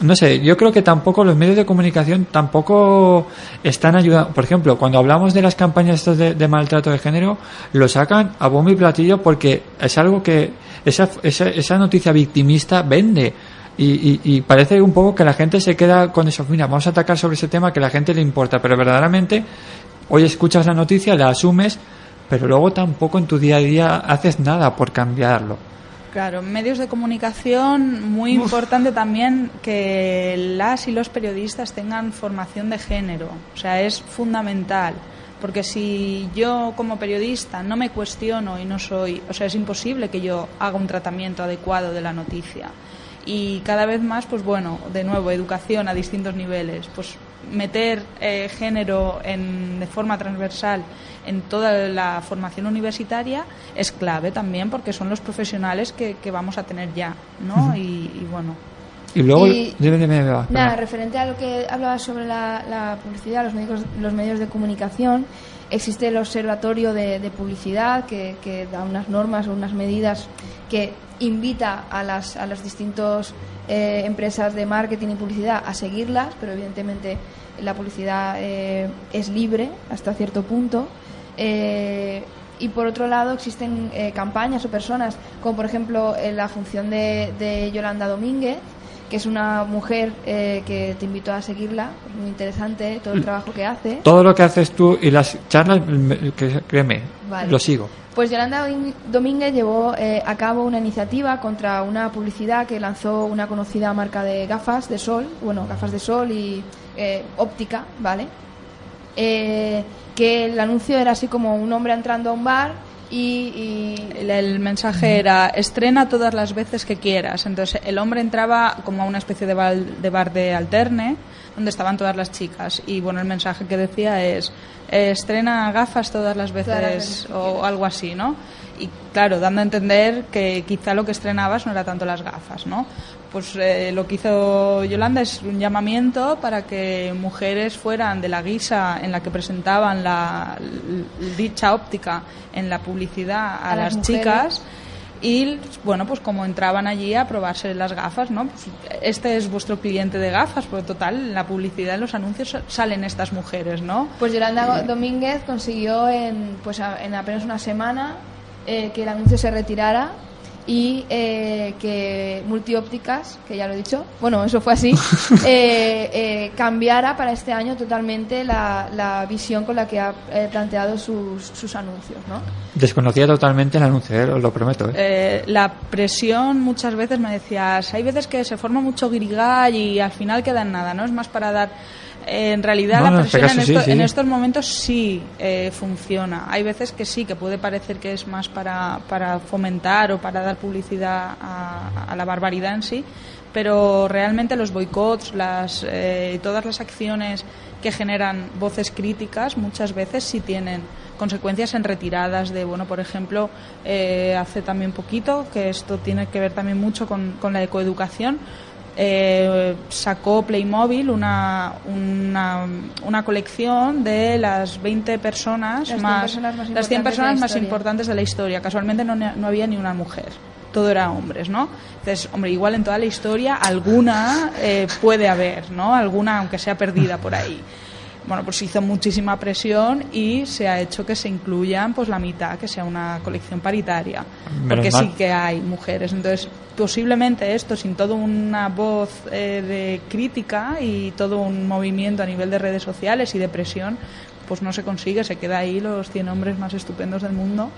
No sé, yo creo que tampoco los medios de comunicación tampoco están ayudando. Por ejemplo, cuando hablamos de las campañas de maltrato de género, lo sacan a bombo y platillo porque es algo que esa, esa, esa noticia victimista vende. Y, y, y parece un poco que la gente se queda con eso. Mira, vamos a atacar sobre ese tema que a la gente le importa, pero verdaderamente hoy escuchas la noticia, la asumes, pero luego tampoco en tu día a día haces nada por cambiarlo. Claro, medios de comunicación, muy importante también que las y los periodistas tengan formación de género. O sea, es fundamental. Porque si yo como periodista no me cuestiono y no soy, o sea, es imposible que yo haga un tratamiento adecuado de la noticia. Y cada vez más, pues bueno, de nuevo, educación a distintos niveles. Pues meter eh, género en, de forma transversal en toda la formación universitaria es clave también porque son los profesionales que, que vamos a tener ya, ¿no? y, y bueno, Y luego, Y- dime, dime, Eva, Nada, referente a lo que hablabas sobre la, la publicidad, los medios, los medios de comunicación, existe el Observatorio de, de Publicidad que, que da unas normas o unas medidas que invita a las, a las distintas eh, empresas de marketing y publicidad a seguirlas, pero evidentemente la publicidad eh, es libre hasta cierto punto. Eh, y por otro lado existen campañas o personas, como por ejemplo la función de, de Yolanda Domínguez, que es una mujer eh, que te invito a seguirla, muy interesante todo el trabajo que hace. Todo lo que haces tú y las charlas, que- créeme, Vale. lo sigo. Pues Yolanda Domínguez llevó eh, a cabo una iniciativa contra una publicidad que lanzó una conocida marca de gafas de sol, bueno, gafas de sol y eh, óptica, ¿vale? Eh, que el anuncio era así como un hombre entrando a un bar y, y- El, mensaje era estrena todas las veces que quieras. Entonces el hombre entraba como a una especie de bar de, bar de alterne donde estaban todas las chicas y bueno el mensaje que decía es eh, estrena gafas todas las veces, Todas las veces o algo así, ¿no? Y claro, dando a entender que quizá lo que estrenabas no era tanto las gafas, ¿no? Pues eh, lo que hizo Yolanda es un llamamiento para que mujeres fueran de la guisa en la que presentaban la, dicha óptica en la publicidad a, A las chicas y bueno pues como entraban allí a probarse las gafas no Pues, este es vuestro cliente de gafas pero total en la publicidad en los anuncios salen estas mujeres no pues Yolanda Domínguez consiguió en, pues en apenas una semana eh, que el anuncio se retirara y eh, que Multiópticas, que ya lo he dicho, bueno, eso fue así, <laughs> eh, eh, cambiara para este año totalmente la, la visión con la que ha eh, planteado sus, sus anuncios, ¿no? Desconocía totalmente el anuncio, eh, os lo prometo. eh. Eh, la presión muchas veces me decías hay veces que se forma mucho guirigay y al final queda en nada no es más para dar en realidad No, la no, en este presión en, caso sí, esto- sí. en estos momentos sí eh, funciona hay veces que sí que puede parecer que es más para, para fomentar o para dar publicidad a, a la barbaridad en sí pero realmente los boicots las eh, todas las acciones que generan voces críticas muchas veces sí tienen consecuencias en retiradas de bueno por ejemplo eh, hace también poquito que esto tiene que ver también mucho con, con la ecoeducación eh, sacó Playmobil una, una, una colección de las 20 personas Las 100 más, personas más las 100 importantes de la personas más historia. importantes de la historia. Casualmente no, no había ni una mujer. Todo era hombres, ¿no? Entonces, hombre, igual en toda la historia alguna eh, puede haber, ¿no? Alguna, aunque sea perdida por ahí. Bueno, pues hizo muchísima presión y se ha hecho que se incluyan pues la mitad, que sea una colección paritaria. Menos porque mal. sí que hay mujeres. Entonces, posiblemente esto, sin toda una voz eh, de crítica y todo un movimiento a nivel de redes sociales y de presión, pues no se consigue, se queda ahí los 100 hombres más estupendos del mundo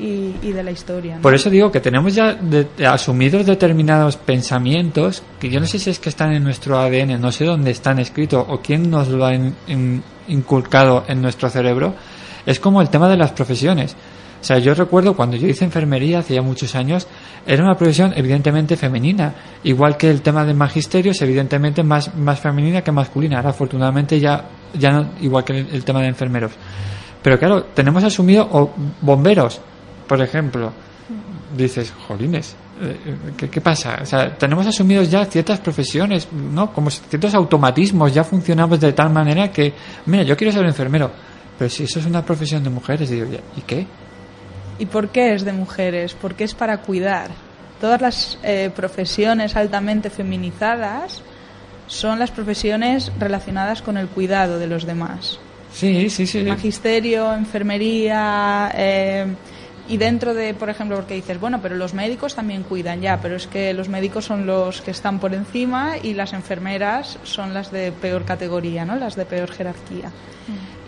y, y de la historia. Por eso digo que tenemos ya de- de asumidos determinados pensamientos que yo no sé si es que están en nuestro ADN, no sé dónde están escritos o quién nos lo ha in- in- inculcado en nuestro cerebro. Es como el tema de las profesiones. O sea, yo recuerdo cuando yo hice enfermería hace ya muchos años, era una profesión evidentemente femenina, igual que el tema del magisterio es evidentemente más, más femenina que masculina. Ahora afortunadamente ya, ya no, igual que el, el tema de enfermeros. Pero claro, tenemos asumido, o bomberos, por ejemplo, dices, jolines, eh, ¿qué, qué pasa? O sea, tenemos asumidos ya ciertas profesiones, ¿no? Como ciertos automatismos, ya funcionamos de tal manera que, mira, yo quiero ser enfermero, pero si eso es una profesión de mujeres, digo, ¿ya- ¿y qué? ¿Y por qué es de mujeres? Porque es para cuidar. Todas las eh, profesiones altamente feminizadas son las profesiones relacionadas con el cuidado de los demás. Sí, sí, sí. Magisterio, enfermería, eh, y dentro de, por ejemplo, porque dices, bueno, pero los médicos también cuidan ya, pero es que los médicos son los que están por encima y las enfermeras son las de peor categoría, ¿no? Las de peor jerarquía.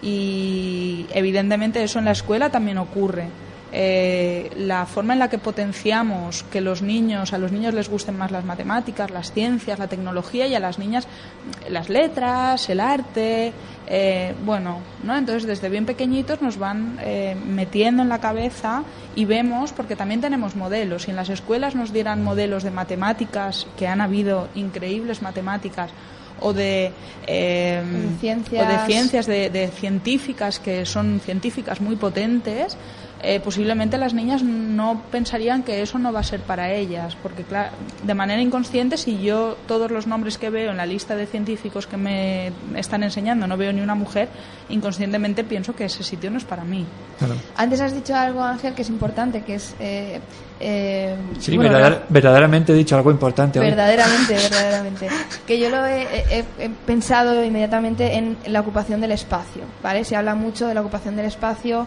Y evidentemente eso en la escuela también ocurre. Eh, la forma en la que potenciamos que los niños, a los niños les gusten más las matemáticas, las ciencias, la tecnología y a las niñas las letras, el arte, eh, bueno, ¿no? Entonces desde bien pequeñitos nos van eh, metiendo en la cabeza y vemos, porque también tenemos modelos, si en las escuelas nos dieran modelos de matemáticas, que han habido increíbles matemáticas, o de, eh, de ciencias. o de ciencias, de, de científicas que son científicas muy potentes, eh, posiblemente las niñas no pensarían que eso no va a ser para ellas, porque claro, de manera inconsciente, si yo todos los nombres que veo en la lista de científicos que me están enseñando no veo ni una mujer, inconscientemente pienso que ese sitio no es para mí. Antes has dicho algo, Ángel, que es importante, que es... eh, eh, Sí, bueno, verdader- verdaderamente he dicho algo importante hoy. Verdaderamente, <laughs> verdaderamente. Que yo lo he, he- he pensado inmediatamente en la ocupación del espacio, ¿vale? Se habla mucho de la ocupación del espacio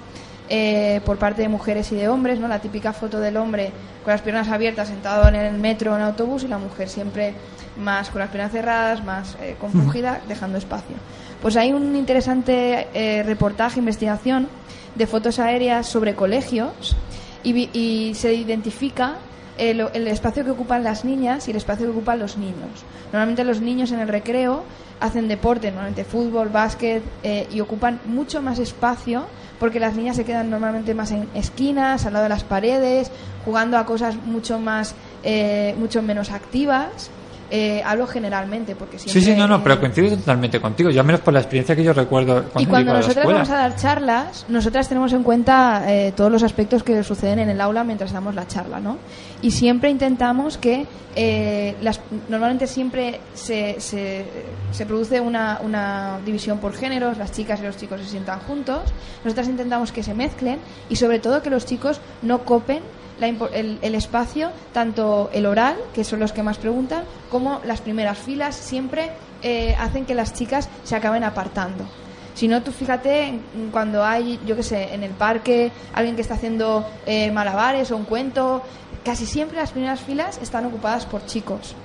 eh, por parte de mujeres y de hombres, ¿no? La típica foto del hombre con las piernas abiertas sentado en el metro o en el autobús y la mujer siempre más con las piernas cerradas, más eh, compungida, dejando espacio. Pues hay un interesante eh, reportaje, investigación de fotos aéreas sobre colegios y, se identifica el, el espacio que ocupan las niñas y el espacio que ocupan los niños. Normalmente los niños en el recreo hacen deporte, normalmente fútbol, básquet, eh, y ocupan mucho más espacio porque las niñas se quedan normalmente más en esquinas, al lado de las paredes, jugando a cosas mucho más, eh, mucho menos activas. Eh, hablo generalmente porque siempre... Sí, sí, no, no, pero coincido totalmente contigo. Yo al menos por la experiencia que yo recuerdo cuando, y cuando iba a la nosotras vamos a dar charlas, nosotras tenemos en cuenta eh, todos los aspectos que suceden en el aula mientras damos la charla, ¿no? Y siempre intentamos que, eh, las, normalmente siempre se, se, se produce una, una división por géneros, las chicas y los chicos se sientan juntos, nosotras intentamos que se mezclen y sobre todo que los chicos no copen la el, el espacio, tanto el oral, que son los que más preguntan, como las primeras filas, siempre eh, hacen que las chicas se acaben apartando. Si no, tú fíjate cuando hay, yo qué sé, en el parque, alguien que está haciendo eh, malabares o un cuento, casi siempre las primeras filas están ocupadas por chicos,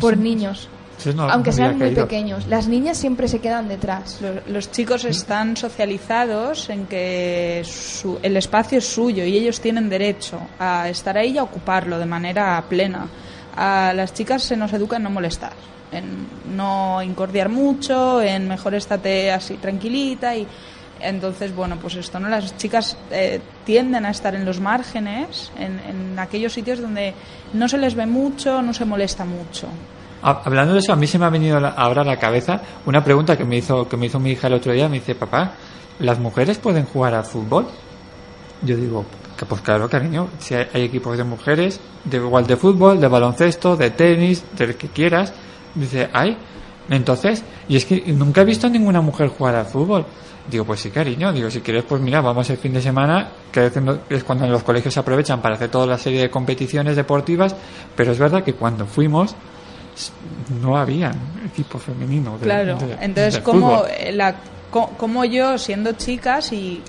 por niños, no- aunque no sean muy caído. pequeños. Las niñas siempre se quedan detrás. Lo- Los chicos están socializados en que su- el espacio es suyo y ellos tienen derecho a estar ahí y a ocuparlo de manera plena. A las chicas se nos educa en no molestar, en no incordiar mucho, en mejor estate así tranquilita y entonces bueno pues esto no las chicas eh, tienden a estar en los márgenes, en, en aquellos sitios donde no se les ve mucho, no se molesta mucho. Ha- Hablando de eso, a mí se me ha venido ahora a la cabeza una pregunta que me hizo que me hizo mi hija el otro día. Me dice, papá, ¿las mujeres pueden jugar al fútbol? Yo digo, que pues claro, cariño, si hay, hay equipos de mujeres, de igual de fútbol, de baloncesto, de tenis, del que quieras. Dice, hay. Entonces, y es que nunca he visto a ninguna mujer jugar al fútbol. Digo, pues sí, cariño. Digo, si quieres, pues mira, vamos el fin de semana, que es cuando en los colegios se aprovechan para hacer toda la serie de competiciones deportivas, pero es verdad que cuando fuimos no había equipo femenino. de- Claro, de- entonces de como eh, la co- como yo siendo chica si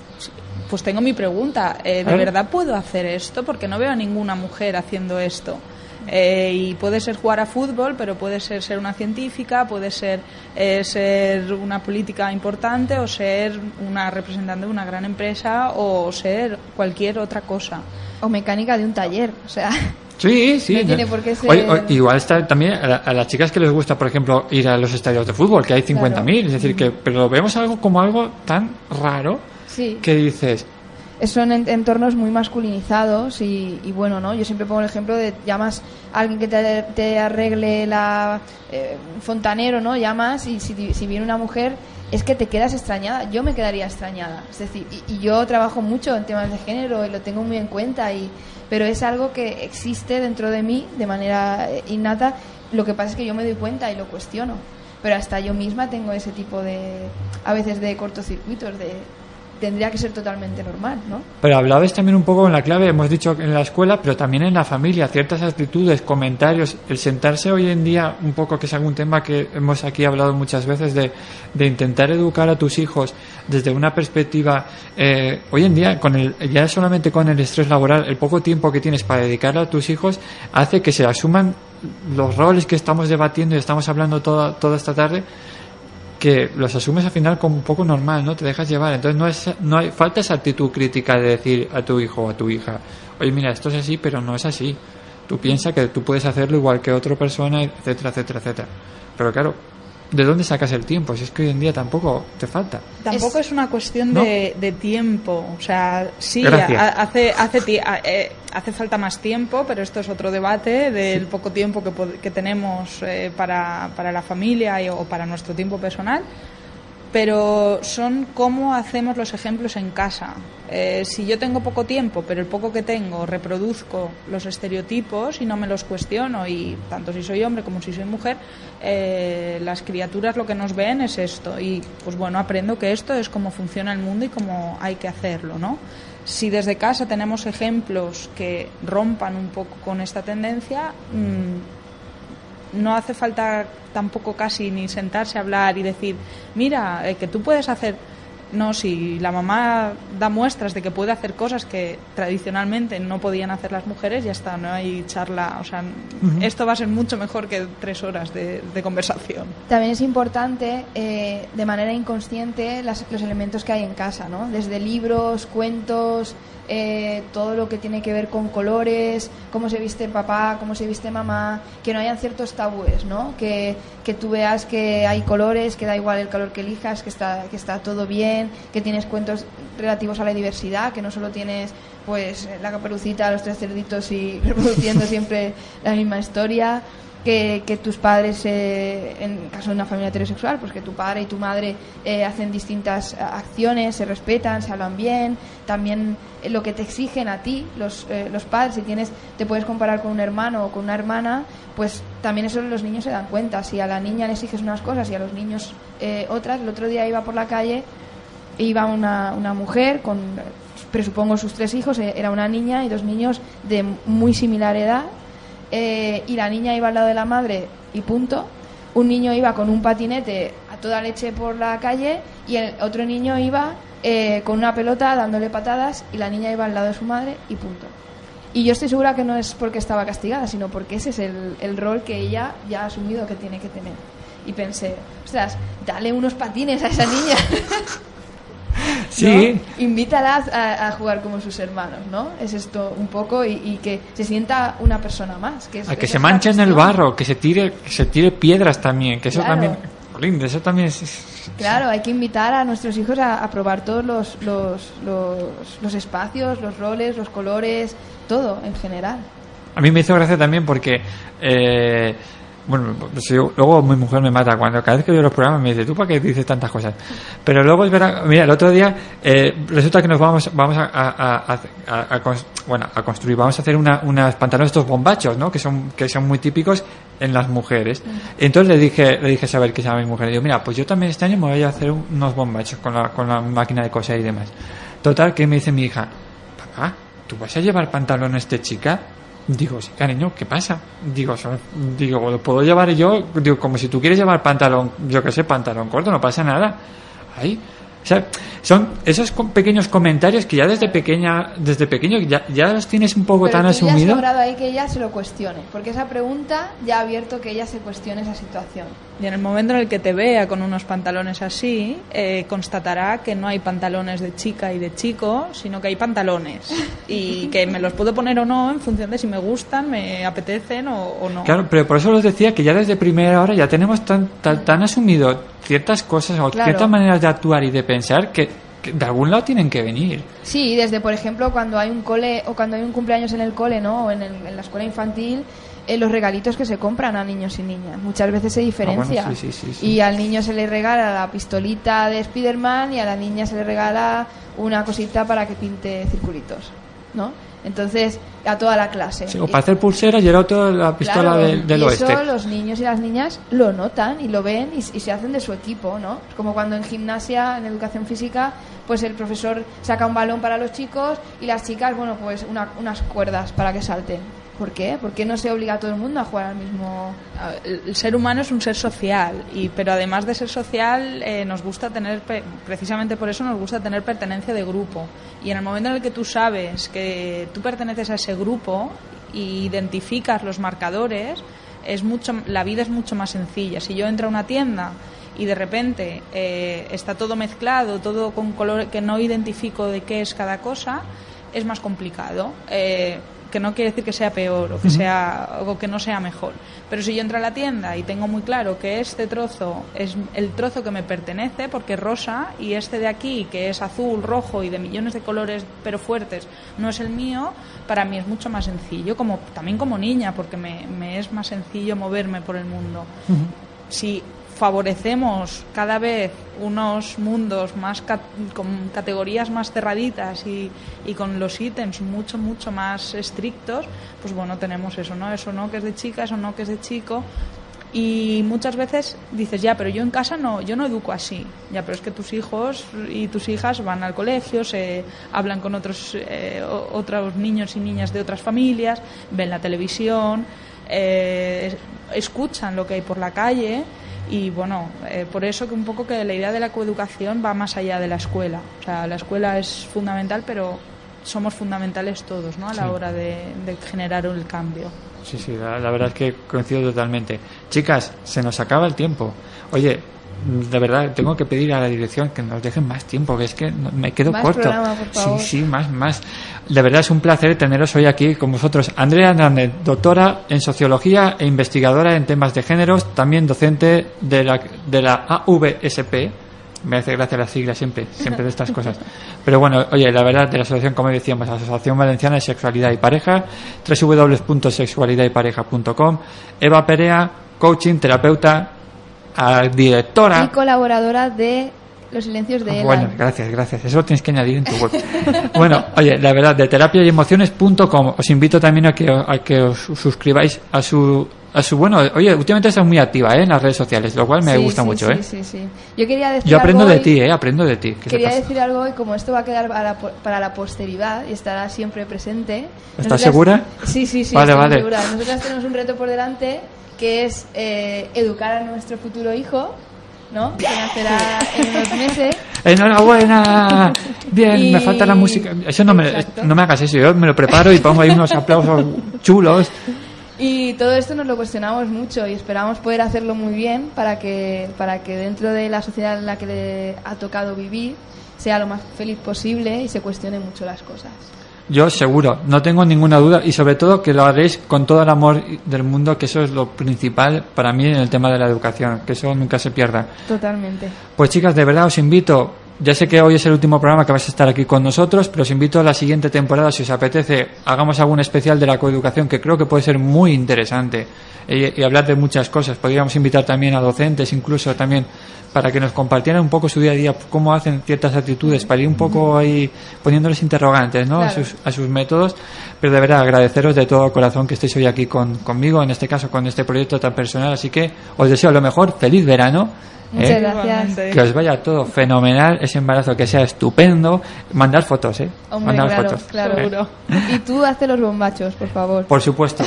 pues tengo mi pregunta, eh, ¿de verdad puedo hacer esto? Porque no veo a ninguna mujer haciendo esto. Eh, y puede ser jugar a fútbol, pero puede ser ser una científica, puede ser eh, ser una política importante o ser una representante de una gran empresa o ser cualquier otra cosa. O mecánica de un taller, o sea... Sí, sí. No tiene por qué ser- Oye, oye, igual está también a, a las chicas que les gusta, por ejemplo, ir a los estadios de fútbol, que hay 50.000. Es decir, que pero lo vemos algo como algo tan raro Sí. que dices, son en- entornos muy masculinizados y, y bueno, ¿no? Yo siempre pongo el ejemplo de llamas a alguien que te, te arregle la eh, fontanero, ¿no? Llamas y si, si viene una mujer es que te quedas extrañada. Yo me quedaría extrañada. Es decir, y, yo trabajo mucho en temas de género y lo tengo muy en cuenta y pero es algo que existe dentro de mí de manera eh, innata. Lo que pasa es que yo me doy cuenta y lo cuestiono. Pero hasta yo misma tengo ese tipo de a veces de cortocircuitos de tendría que ser totalmente normal, ¿no? Pero hablabais también un poco en la clave, hemos dicho en la escuela, pero también en la familia, ciertas actitudes, comentarios, el sentarse hoy en día, un poco que es algún tema que hemos aquí hablado muchas veces, de, de intentar educar a tus hijos desde una perspectiva, eh, hoy en día, con el, ya solamente con el estrés laboral, el poco tiempo que tienes para dedicarle a tus hijos, hace que se asuman los roles que estamos debatiendo y estamos hablando toda, toda esta tarde, que los asumes al final como un poco normal, ¿no? Te dejas llevar. Entonces no es, no hay, falta esa actitud crítica de decir a tu hijo o a tu hija, oye, mira, esto es así, pero no es así. Tú piensas que tú puedes hacerlo igual que otra persona, etcétera, etcétera, etcétera. Pero claro, ¿de dónde sacas el tiempo? Si es que hoy en día tampoco te falta. Tampoco Es- es, una cuestión ¿No? de, de tiempo. O sea, sí, hace, hace, a- eh, hace falta más tiempo, pero esto es otro debate del poco tiempo que, que tenemos eh, para, para la familia y- o para nuestro tiempo personal. Pero son cómo hacemos los ejemplos en casa. Eh, si yo tengo poco tiempo, pero el poco que tengo reproduzco los estereotipos y no me los cuestiono, y tanto si soy hombre como si soy mujer, eh, las criaturas lo que nos ven es esto. Y pues bueno, aprendo que esto es cómo funciona el mundo y cómo hay que hacerlo, ¿no? Si desde casa tenemos ejemplos que rompan un poco con esta tendencia, mm, no hace falta tampoco casi ni sentarse a hablar y decir, mira, eh, que tú puedes hacer. No, si la mamá da muestras de que puede hacer cosas que tradicionalmente no podían hacer las mujeres, ya está, no hay charla. O sea, esto va a ser mucho mejor que tres horas de, de conversación. También es importante, eh, de manera inconsciente, las- los elementos que hay en casa, ¿no? Desde libros, cuentos, eh, todo lo que tiene que ver con colores, cómo se viste papá, cómo se viste mamá, que no hayan ciertos tabúes, ¿no? Que, que tú veas que hay colores, que da igual el color que elijas, que está, que está todo bien, que tienes cuentos relativos a la diversidad, que no solo tienes pues la caperucita, los tres cerditos y <laughs> reproduciendo siempre la misma historia que, tus padres, eh, en caso de una familia heterosexual, pues que tu padre y tu madre eh, hacen distintas eh, acciones, se respetan, se hablan bien, también eh, lo que te exigen a ti, los, eh, los padres, si tienes, te puedes comparar con un hermano o con una hermana, pues también eso los niños se dan cuenta. Si a la niña le exiges unas cosas y a los niños eh, otras, el otro día iba por la calle iba una, una mujer con, presupongo, sus tres hijos, eh, era una niña y dos niños de muy similar edad, eh, y la niña iba al lado de la madre y punto. Un niño iba con un patinete a toda leche por la calle y el otro niño iba eh, con una pelota dándole patadas y la niña iba al lado de su madre y punto. Y yo estoy segura que no es porque estaba castigada, sino porque ese es el, el rol que ella ya ha asumido que tiene que tener. Y pensé, ostras, dale unos patines a esa niña. <laughs> Sí, ¿no? Invítala a, a jugar como sus hermanos, ¿no? Es esto un poco y, y que se sienta una persona más. Que es, a que se manche en el barro, que se tire, que se tire piedras también, que eso Claro. también, eso también es, es- Claro, hay que invitar a nuestros hijos a, a probar todos los, los, los, los espacios, los roles, los colores, todo en general. A mí me hizo gracia también porque, eh, bueno, yo- luego mi mujer me mata cuando cada vez que veo los programas me dice, ¿tú para qué dices tantas cosas? Pero luego es verdad, mira, el otro día eh, resulta que nos vamos, vamos a, a- a- a- a cons- bueno, a construir, vamos a hacer una, unas pantalones estos bombachos, ¿no? Que son, que son muy típicos en las mujeres. Entonces le dije, le dije a Saber que se llama mi mujer, y digo, mira, pues yo también este año me voy a hacer unos bombachos con la, con la máquina de coser y demás. Total, que me dice mi hija, papá, ¿tú vas a llevar pantalones de chica? Digo, sí, cariño, ¿qué pasa? Digo, digo, lo puedo llevar yo, digo, como si tú quieres llevar pantalón, yo que sé, pantalón corto, no pasa nada. Ahí. O sea, son esos pequeños comentarios que ya desde pequeña, desde pequeño ya, ya los tienes un poco Pero tan tú ya has asumido. logrado ahí que ella se lo cuestione, porque esa pregunta ya ha abierto que ella se cuestione esa situación. Y en el momento en el que te vea con unos pantalones así, eh, constatará que no hay pantalones de chica y de chico, sino que hay pantalones. <laughs> Y que me los puedo poner o no en función de si me gustan, me apetecen o, o no. Claro, pero por eso os decía que ya desde primera hora ya tenemos tan, tan, tan asumido ciertas cosas o Claro. ciertas maneras de actuar y de pensar que, que de algún lado tienen que venir. Sí, desde por ejemplo cuando hay un cole o cuando hay un cumpleaños en el cole, ¿no? O en, el- en la escuela infantil, eh, los regalitos que se compran a niños y niñas. Muchas veces se diferencia. Ah, bueno, sí, sí, sí, sí. Y al niño se le regala la pistolita de Spiderman y a la niña se le regala una cosita para que pinte circulitos, ¿no? Entonces, a toda la clase. Sí, o para hacer pulseras y el otro la pistola Claro, del, del y oeste. eso los niños y las niñas lo notan y lo ven y, y se hacen de su equipo, ¿no? Como cuando en gimnasia, en educación física, pues el profesor saca un balón para los chicos y las chicas, bueno, pues una- unas cuerdas para que salten. ¿Por qué? ¿Por qué no se obliga a todo el mundo a jugar al mismo? El ser humano es un ser social, y, pero además de ser social, eh, nos gusta tener, precisamente por eso nos gusta tener pertenencia de grupo. Y en el momento en el que tú sabes que tú perteneces a ese grupo y identificas los marcadores, es mucho, la vida es mucho más sencilla. Si yo entro a una tienda y de repente eh, está todo mezclado, todo con color que no identifico de qué es cada cosa, es más complicado. Eh, que no quiere decir que sea peor o que sea o que no sea mejor. Pero si yo entro a la tienda y tengo muy claro que este trozo es el trozo que me pertenece porque es rosa y este de aquí que es azul, rojo y de millones de colores pero fuertes no es el mío, para mí es mucho más sencillo, como también como niña porque me, me es más sencillo moverme por el mundo. Si favorecemos cada vez unos mundos más con categorías más cerraditas y, y con los ítems mucho mucho más estrictos pues bueno tenemos eso no eso no que es de chica eso no que es de chico. Y muchas veces dices ya pero yo en casa no yo no educo así. Ya pero es que tus hijos y tus hijas van al colegio se hablan con otros eh, otros niños y niñas de otras familias ven la televisión eh, escuchan lo que hay por la calle y bueno, eh, por eso que un poco que la idea de la coeducación va más allá de la escuela. O sea, la escuela es fundamental, pero somos fundamentales todos, ¿no? A la Sí. hora de, de generar el cambio. Sí, sí, la, la verdad es que coincido totalmente. Chicas, se nos acaba el tiempo. Oye, de verdad, tengo que pedir a la dirección que nos dejen más tiempo, que es que me quedo Más corto. programa, por favor. Sí, sí, más, más. De verdad es un placer teneros hoy aquí con vosotros. Andrea Hernández, doctora en sociología e investigadora en temas de géneros, también docente de la, de la AVSP. Me hace gracia la sigla siempre, siempre de estas cosas. <laughs> Pero bueno, oye, la verdad de la asociación, como decíamos, Asociación Valenciana de Sexualidad y Pareja, www.sexualidadaypareja.com, Eva Perea, coaching, terapeuta, a- directora. Y colaboradora de Los Silencios de Ah, Elan. Bueno, gracias, gracias. Eso lo tienes que añadir en tu web. <laughs> bueno, oye, la verdad, de terapia y emociones.com. Os invito también a que, a que os suscribáis a su, a su, bueno, oye, últimamente estás muy activa ¿eh? en las redes sociales, lo cual me Sí, gusta sí, mucho, sí, ¿eh? Sí, sí, Yo quería decir Yo aprendo algo de ti, ¿eh? Aprendo de ti. que Quería decir algo y como esto va a quedar para la, para la posteridad y estará siempre presente. ¿Estás segura? Sí, sí, sí, Vale, estoy vale. segura. Nosotras tenemos un reto por delante que es eh, educar a nuestro futuro hijo, ¿no? Que nacerá en unos meses. <laughs> ¡Enhorabuena! <laughs> Bien, Y- me falta la música. Eso no me, no me hagas eso, yo me lo preparo y pongo ahí unos aplausos chulos. <laughs> Y todo esto nos lo cuestionamos mucho y esperamos poder hacerlo muy bien para que, para que dentro de la sociedad en la que le ha tocado vivir sea lo más feliz posible y se cuestione mucho las cosas. Yo seguro, no tengo ninguna duda y sobre todo que lo haréis con todo el amor del mundo, que eso es lo principal para mí en el tema de la educación, que eso nunca se pierda. Totalmente. Pues chicas, de verdad os invito, ya sé que hoy es el último programa que vais a estar aquí con nosotros, pero os invito a la siguiente temporada, si os apetece, hagamos algún especial de la coeducación que creo que puede ser muy interesante y, y hablar de muchas cosas. Podríamos invitar también a docentes, incluso también para que nos compartieran un poco su día a día, cómo hacen ciertas actitudes, para ir un poco ahí poniéndoles interrogantes ¿no? a, sus, a sus métodos. Pero de verdad, agradeceros de todo corazón que estéis hoy aquí con, conmigo, en este caso con este proyecto tan personal. Así que os deseo lo mejor, feliz verano. Muchas ¿eh? gracias. Que os vaya todo fenomenal, ese embarazo que sea estupendo. Mandar fotos, ¿eh? Hombre, Mandar claro, fotos. claro. ¿eh? Y tú hazte los bombachos, por favor. Por supuesto.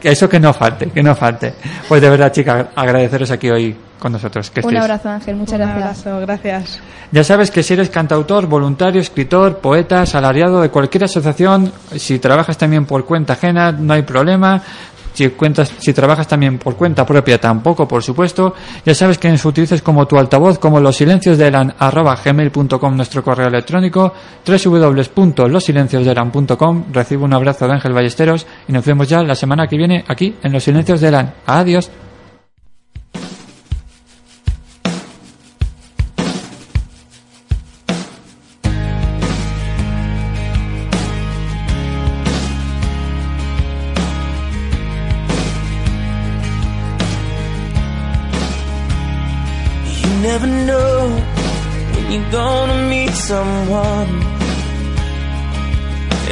Que eso que no falte, que no falte. Pues de verdad, chicas, agradeceros aquí hoy con nosotros. Que Un abrazo, Ángel. Muchas Un gracias. abrazo, gracias. Ya sabes que si eres cantautor, voluntario, escritor, poeta, asalariado de cualquier asociación, si trabajas también por cuenta ajena, no hay problema. Si, cuentas, si trabajas también por cuenta propia, tampoco, por supuesto. Ya sabes que nos utilices como tu altavoz, como los silencios de gmail.com, nuestro correo electrónico, www.losilenciosdelan.com. Recibo un abrazo de Ángel Ballesteros y nos vemos ya la semana que viene aquí en Los Silencios de Elan. Adiós.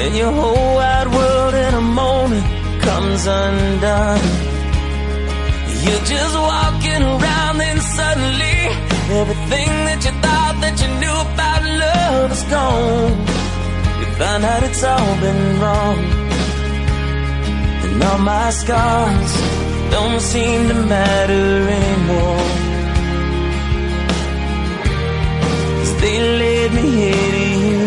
And your whole wide world in a moment comes undone. You're just walking around, then suddenly everything that you thought that you knew about love is gone. You find out it's all been wrong. And all my scars don't seem to matter anymore. They me you.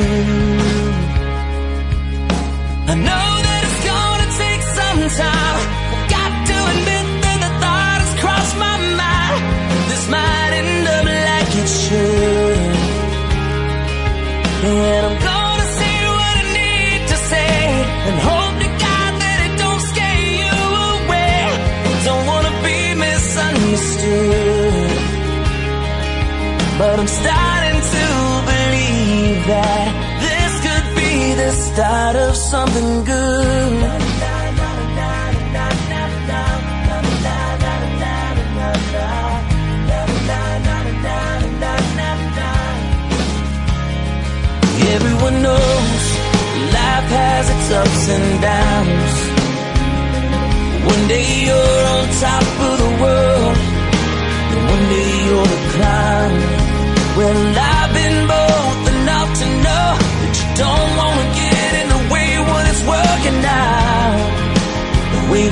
I know that it's gonna take some time. Got to admit that the thought has crossed my mind. This might end up like it should. And I'm gonna say what I need to say. And hope to God that it don't scare you away. Don't wanna be misunderstood. But I'm starting died of something good. Everyone knows life has its ups and downs. One day you're on top of the world, and one day you're the clown. Well, I've been born.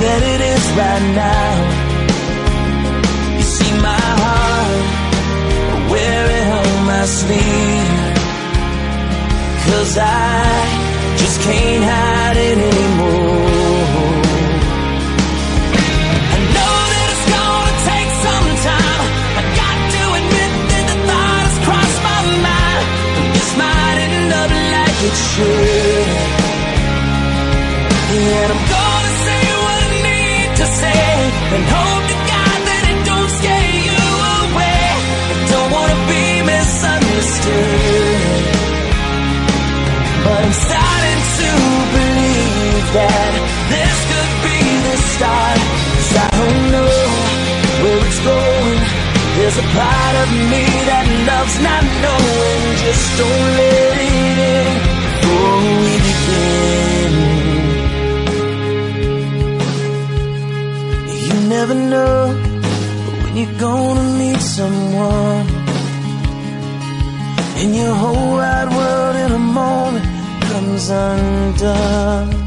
That it is right now. You see my heart, I wear it on my sleeve. Cause I just can't hide it anymore. I know that it's gonna take some time. I got to admit that the thought has crossed my mind. This might end up like it should. That this could be the start. 'Cause I don't know where it's going. There's a part of me that loves not knowing. Just don't let it in before we begin. You never know when you're gonna meet someone. And your whole wide world in a moment comes undone.